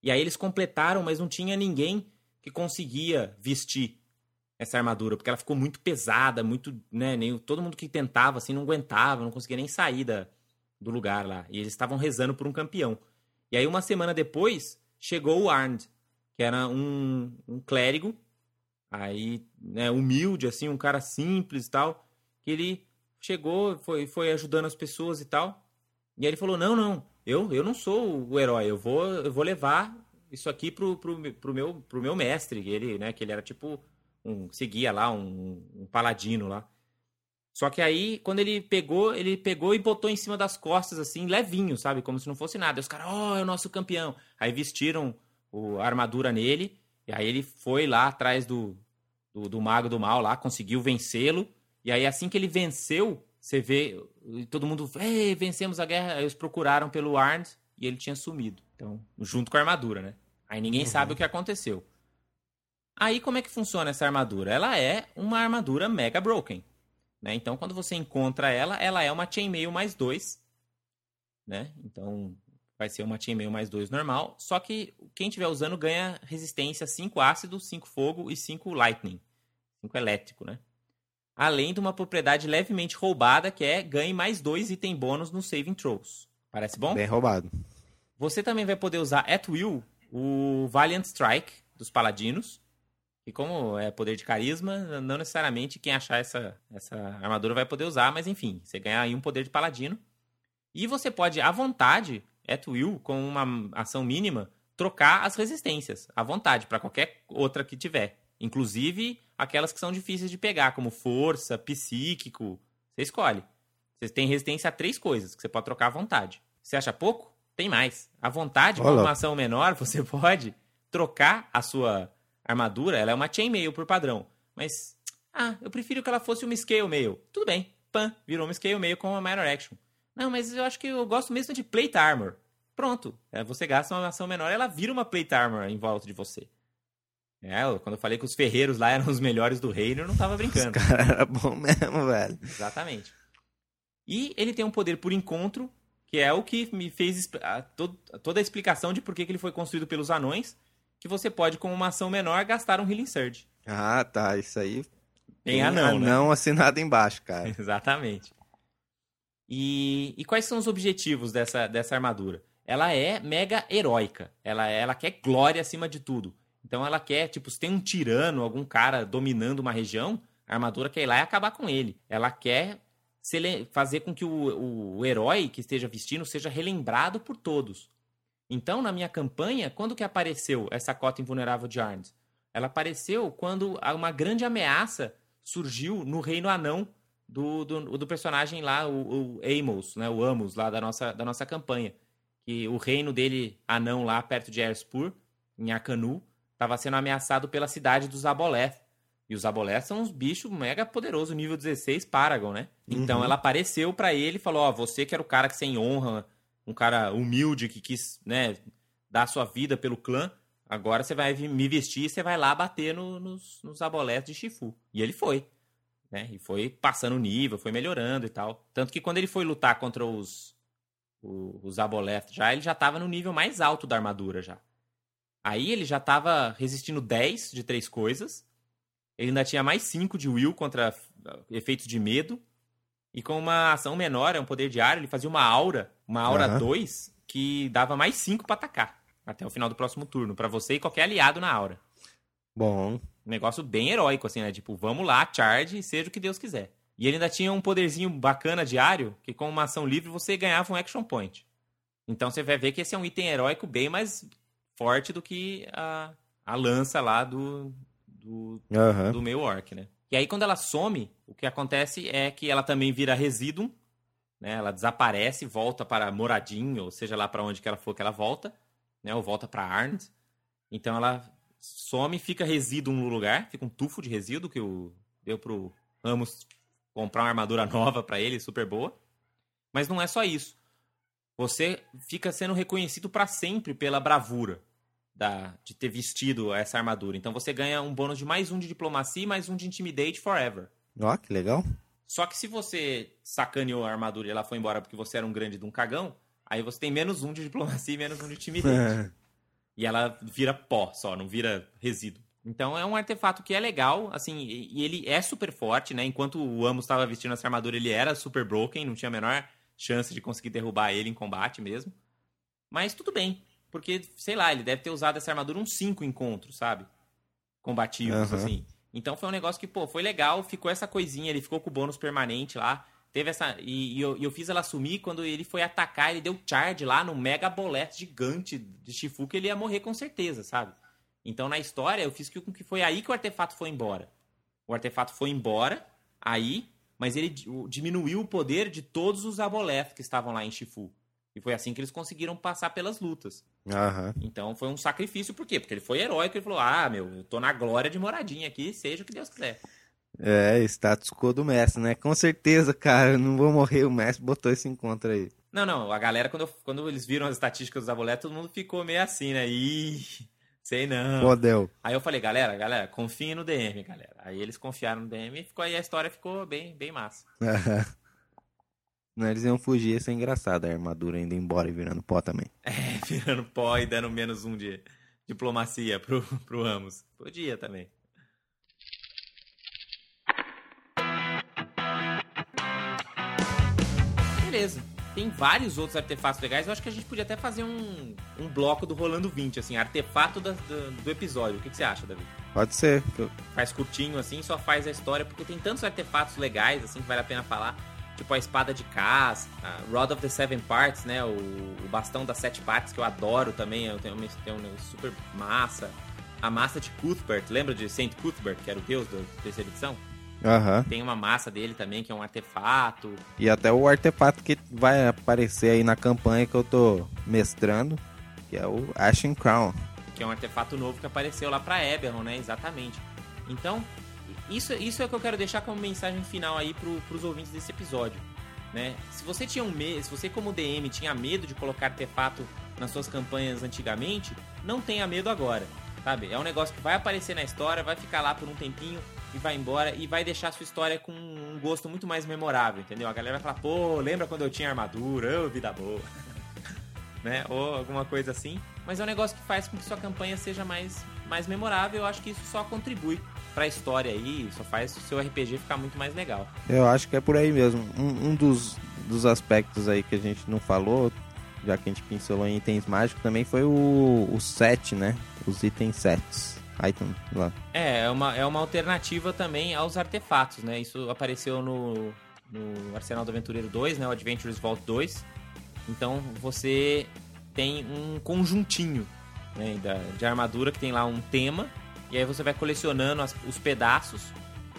Speaker 2: E aí eles completaram, mas não tinha ninguém que conseguia vestir essa armadura, porque ela ficou muito pesada, muito, né, nem todo mundo que tentava assim não aguentava, não conseguia nem sair da, do lugar lá. E eles estavam rezando por um campeão. E aí uma semana depois chegou o Arnd, que era um, um clérigo Aí, né, humilde, assim, um cara simples e tal, que ele chegou, foi, foi ajudando as pessoas e tal. E aí ele falou: Não, não, eu, eu não sou o herói, eu vou, eu vou levar isso aqui pro, pro, pro, meu, pro meu mestre. Ele, né, que ele era tipo um. seguia lá, um, um paladino lá. Só que aí, quando ele pegou, ele pegou e botou em cima das costas, assim, levinho, sabe? Como se não fosse nada. Os caras, ó, oh, é o nosso campeão. Aí vestiram o, a armadura nele e aí ele foi lá atrás do, do, do Mago do Mal lá, conseguiu vencê-lo. E aí assim que ele venceu, você vê todo mundo, ei, vencemos a guerra. Aí eles procuraram pelo Arnd e ele tinha sumido. Então, junto com a armadura, né? Aí ninguém uhum. sabe o que aconteceu. Aí como é que funciona essa armadura? Ela é uma armadura Mega Broken. Né? Então, quando você encontra ela, ela é uma Chainmail mais 2. Né? Então, vai ser uma Chainmail mais 2 normal. Só que quem estiver usando ganha resistência 5 ácido, 5 fogo e 5 lightning. 5 elétrico, né? Além de uma propriedade levemente roubada, que é ganhe mais 2 item bônus no saving throws. Parece bom?
Speaker 3: Bem roubado.
Speaker 2: Você também vai poder usar at will o Valiant Strike dos paladinos. E como é poder de carisma, não necessariamente quem achar essa, essa armadura vai poder usar, mas enfim, você ganha aí um poder de paladino. E você pode, à vontade, at will, com uma ação mínima, trocar as resistências à vontade para qualquer outra que tiver. Inclusive aquelas que são difíceis de pegar, como força, psíquico. Você escolhe. Você tem resistência a três coisas que você pode trocar à vontade. Você acha pouco? Tem mais. À vontade, com uma ação menor, você pode trocar a sua armadura. Ela é uma chainmail por padrão. Mas, ah, eu prefiro que ela fosse uma scale mail. Tudo bem. Pã, virou uma scale mail com uma minor action. Não, mas eu acho que eu gosto mesmo de plate armor. Pronto. É, você gasta uma ação menor, ela vira uma plate armor em volta de você. É, quando eu falei que os ferreiros lá eram os melhores do reino, eu não tava brincando.
Speaker 3: Os cara era bom mesmo, velho.
Speaker 2: Exatamente. E ele tem um poder por encontro, que é o que me fez a, toda a explicação de por que ele foi construído pelos anões, que você pode, com uma ação menor, gastar um Healing Surge.
Speaker 3: Ah, tá. Isso aí.
Speaker 2: Tem, tem anão,
Speaker 3: anão né? assinado embaixo, cara.
Speaker 2: Exatamente. E, e quais são os objetivos dessa, dessa armadura? Ela é mega heróica. Ela, ela quer glória acima de tudo. Então ela quer, tipo, se tem um tirano, algum cara dominando uma região, A armadura quer ir lá e acabar com ele. Ela quer fazer com que o, o, o herói que esteja vestindo seja relembrado por todos. Então, na minha campanha, quando que apareceu essa cota invulnerável de Arnes? Ela apareceu quando uma grande ameaça surgiu no reino anão do, do, do personagem lá, o, o Amos, né? O Amos lá da nossa, da nossa campanha. Que o reino dele, anão lá perto de Erspur, em Akanu, estava sendo ameaçado pela cidade dos Aboleth. E os Aboleth são uns bichos mega poderosos, nível 16 Paragon, né? Então uhum. ela apareceu para ele e falou: Ó, oh, você que era o cara que sem honra, um cara humilde que quis, né, dar sua vida pelo clã, agora você vai me vestir e você vai lá bater no, nos, nos Aboleth de Shifu. E ele foi. Né? E foi passando o nível, foi melhorando e tal. Tanto que quando ele foi lutar contra os, os, Aboleth já, ele já tava no nível mais alto da armadura já. Aí ele já tava resistindo 10 de três coisas ele ainda tinha mais 5 de will contra uh, efeitos de medo. E com uma ação menor, é um poder diário, ele fazia uma aura, uma aura 2, uhum. que dava mais 5 para atacar. Até o final do próximo turno, para você e qualquer aliado na aura.
Speaker 3: Bom.
Speaker 2: Um negócio bem heróico, assim, né? Tipo, vamos lá, charge seja o que Deus quiser. E ele ainda tinha um poderzinho bacana diário, que com uma ação livre você ganhava um action point. Então você vai ver que esse é um item heróico bem mais forte do que a, a lança lá do, do, uhum. do meio orc, né? E aí, quando ela some, o que acontece é que ela também vira resíduo, né? Ela desaparece, volta para Moradinho, ou seja lá para onde que ela for que ela volta, né? Ou volta para Arnd. Então ela some, fica resíduo no lugar, fica um tufo de resíduo que o deu pro Ramos comprar uma armadura nova para ele, super boa. Mas não é só isso. Você fica sendo reconhecido para sempre pela bravura da, de ter vestido essa armadura. Então você ganha um bônus de mais um de diplomacia e mais um de intimidate forever.
Speaker 3: Ó, oh, que legal.
Speaker 2: Só que se você sacaneou a armadura e ela foi embora porque você era um grande de um cagão, aí você tem menos um de diplomacia e menos um de intimidate. e ela vira pó só, não vira resíduo. Então é um artefato que é legal, assim, e ele é super forte, né? Enquanto o Amos estava vestindo essa armadura, ele era super broken, não tinha a menor chance de conseguir derrubar ele em combate mesmo. Mas tudo bem. Porque, sei lá, ele deve ter usado essa armadura uns cinco encontros, sabe? Combativos, uhum. assim. Então foi um negócio que, pô, foi legal, ficou essa coisinha, ele ficou com o bônus permanente lá. Teve essa. E, e eu, eu, fiz ela sumir quando ele foi atacar, ele deu charge lá no Mega Bolete gigante de Shifu que ele ia morrer com certeza, sabe? Então na história eu fiz com que foi aí que o artefato foi embora. O artefato foi embora, aí, mas ele diminuiu o poder de todos os Aboleth que estavam lá em Shifu. E foi assim que eles conseguiram passar pelas lutas.
Speaker 3: Uhum.
Speaker 2: Então foi um sacrifício, por quê? Porque ele foi heróico e falou: ah, meu, eu tô na glória de moradinha aqui, seja o que Deus quiser.
Speaker 3: É, status quo do mestre, né? Com certeza, cara, não vou morrer, o mestre botou esse encontro aí.
Speaker 2: Não, não, a galera, quando, quando eles viram as estatísticas dos abuletos, todo mundo ficou meio assim, né? Ih, sei não.
Speaker 3: Model.
Speaker 2: Aí eu falei, galera, galera, confiem no DM, galera. Aí eles confiaram no DM e ficou aí a história ficou bem, bem massa.
Speaker 3: Não, eles iam fugir, ia ser engraçado a armadura ainda embora e virando pó também.
Speaker 2: É, virando pó e dando menos um de diplomacia pro, pro Ramos. Podia também. Beleza. Tem vários outros artefatos legais. Eu acho que a gente podia até fazer um, um bloco do Rolando 20, assim, artefato da, do, do, episódio. O que, que, você acha, Davi?
Speaker 3: Pode ser.
Speaker 2: Faz curtinho, assim, só faz a história, porque tem tantos artefatos legais, assim, que vale a pena falar tipo a espada de Kaz, a Rod of the Seven Parts, né? O, o, bastão das sete partes que eu adoro também, eu tenho, tenho um super massa. A massa de Cuthbert, lembra de Saint Cuthbert, que era o deus da terceira edição?
Speaker 3: Uhum.
Speaker 2: Tem uma massa dele também, que é um artefato.
Speaker 3: E até o artefato que vai aparecer aí na campanha que eu tô mestrando, que é o Ashen Crown.
Speaker 2: Que é um artefato novo que apareceu lá pra Eberron, né? Exatamente. Então, isso, isso é o que eu quero deixar como mensagem final aí pro, pros ouvintes desse episódio. Né? Se você tinha um medo, se você como DM tinha medo de colocar artefato nas suas campanhas antigamente, não tenha medo agora, sabe? É um negócio que vai aparecer na história, vai ficar lá por um tempinho e vai embora e vai deixar a sua história com um gosto muito mais memorável, entendeu? A galera vai falar, pô, lembra quando eu tinha armadura? Ô, vida boa. né? Ou alguma coisa assim. Mas é um negócio que faz com que sua campanha seja mais, mais memorável. Eu acho que isso só contribui pra história aí, só faz o seu RPG ficar muito mais legal.
Speaker 3: Eu acho que é por aí mesmo. Um, um dos, dos aspectos aí que a gente não falou, já que a gente pincelou em itens mágicos, também foi o, o set, né? Os itens sets. Lá.
Speaker 2: É, é uma, é uma alternativa também aos artefatos, né? Isso apareceu no, no Arsenal do Aventureiro 2, né? O Adventures Vault 2. Então você tem um conjuntinho né, de armadura que tem lá um tema. E aí você vai colecionando as, os pedaços.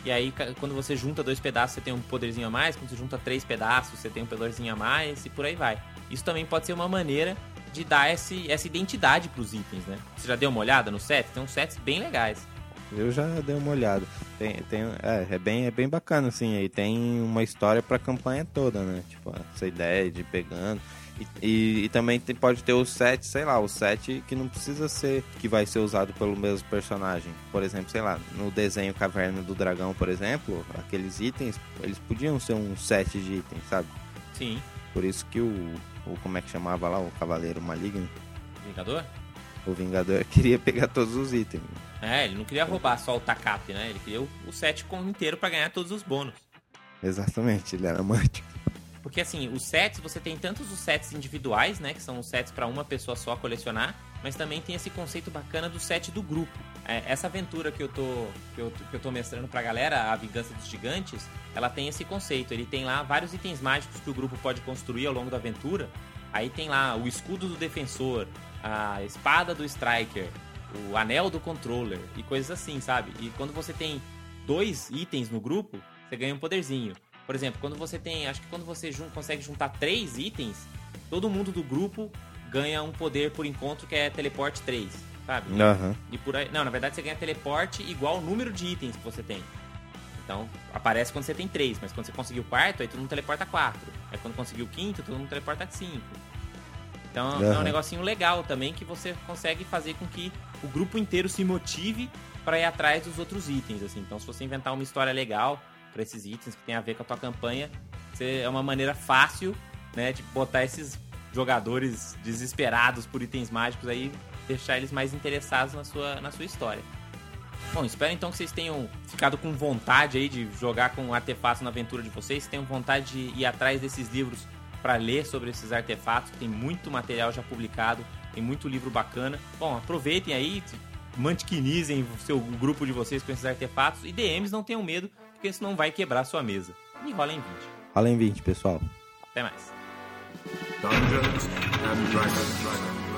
Speaker 2: E aí quando você junta dois pedaços você tem um poderzinho a mais. Quando você junta três pedaços você tem um poderzinho a mais. E por aí vai. Isso também pode ser uma maneira de dar esse, essa identidade para os itens, né? Você já deu uma olhada no set? Tem uns sets bem legais.
Speaker 3: Eu já dei uma olhada. Tem, tem, é, é, bem, é bem bacana, assim. Aí tem uma história pra campanha toda, né? Tipo, essa ideia de ir pegando. E, e, e, também tem, pode ter o set, sei lá, o set que não precisa ser que vai ser usado pelo mesmo personagem. Por exemplo, sei lá, no desenho Caverna do Dragão, por exemplo, aqueles itens, eles podiam ser um set de itens, sabe?
Speaker 2: Sim.
Speaker 3: Por isso que o, o como é que chamava lá, o Cavaleiro Maligno?
Speaker 2: Vingador?
Speaker 3: O Vingador queria pegar todos os itens.
Speaker 2: É, ele não queria roubar só o Takap, né? Ele queria o, o set inteiro para ganhar todos os bônus.
Speaker 3: Exatamente, ele era amante.
Speaker 2: Porque assim, os sets, você tem tantos os sets individuais, né? Que são os sets para uma pessoa só colecionar, mas também tem esse conceito bacana do set do grupo. É, essa aventura que eu, tô, que, eu, que eu tô mestrando pra galera, a Vingança dos Gigantes, ela tem esse conceito. Ele tem lá vários itens mágicos que o grupo pode construir ao longo da aventura. Aí tem lá o escudo do defensor, a espada do striker, o anel do controller e coisas assim, sabe? E quando você tem dois itens no grupo, você ganha um poderzinho. Por exemplo, quando você tem. Acho que quando você jun consegue juntar três itens, todo mundo do grupo ganha um poder por encontro que é teleporte 3, sabe?
Speaker 3: Uhum.
Speaker 2: E por aí. Não, na verdade você ganha teleporte igual o número de itens que você tem. Então, aparece quando você tem três, mas quando você conseguiu o quarto, aí todo mundo teleporta quatro. Aí quando conseguiu o quinto, todo mundo teleporta cinco. Então uhum. é um negocinho legal também que você consegue fazer com que o grupo inteiro se motive para ir atrás dos outros itens, assim. Então, se você inventar uma história legal, para esses itens que tem a ver com a tua campanha. Você, é uma maneira fácil, né, de botar esses jogadores desesperados por itens mágicos aí, deixar eles mais interessados na sua, na sua história. Bom, espero então que vocês tenham ficado com vontade aí de jogar com artefatos na aventura de vocês, tenham vontade de ir atrás desses livros para ler sobre esses artefatos, tem muito material já publicado, tem muito livro bacana. Bom, aproveitem aí, mantiquinizem o seu o grupo de vocês com esses artefatos e DMs não tenham medo porque senão vai quebrar sua mesa. E rola em 20.
Speaker 3: Rola em 20, pessoal.
Speaker 2: Até mais.
Speaker 1: Dungeons and Dragons.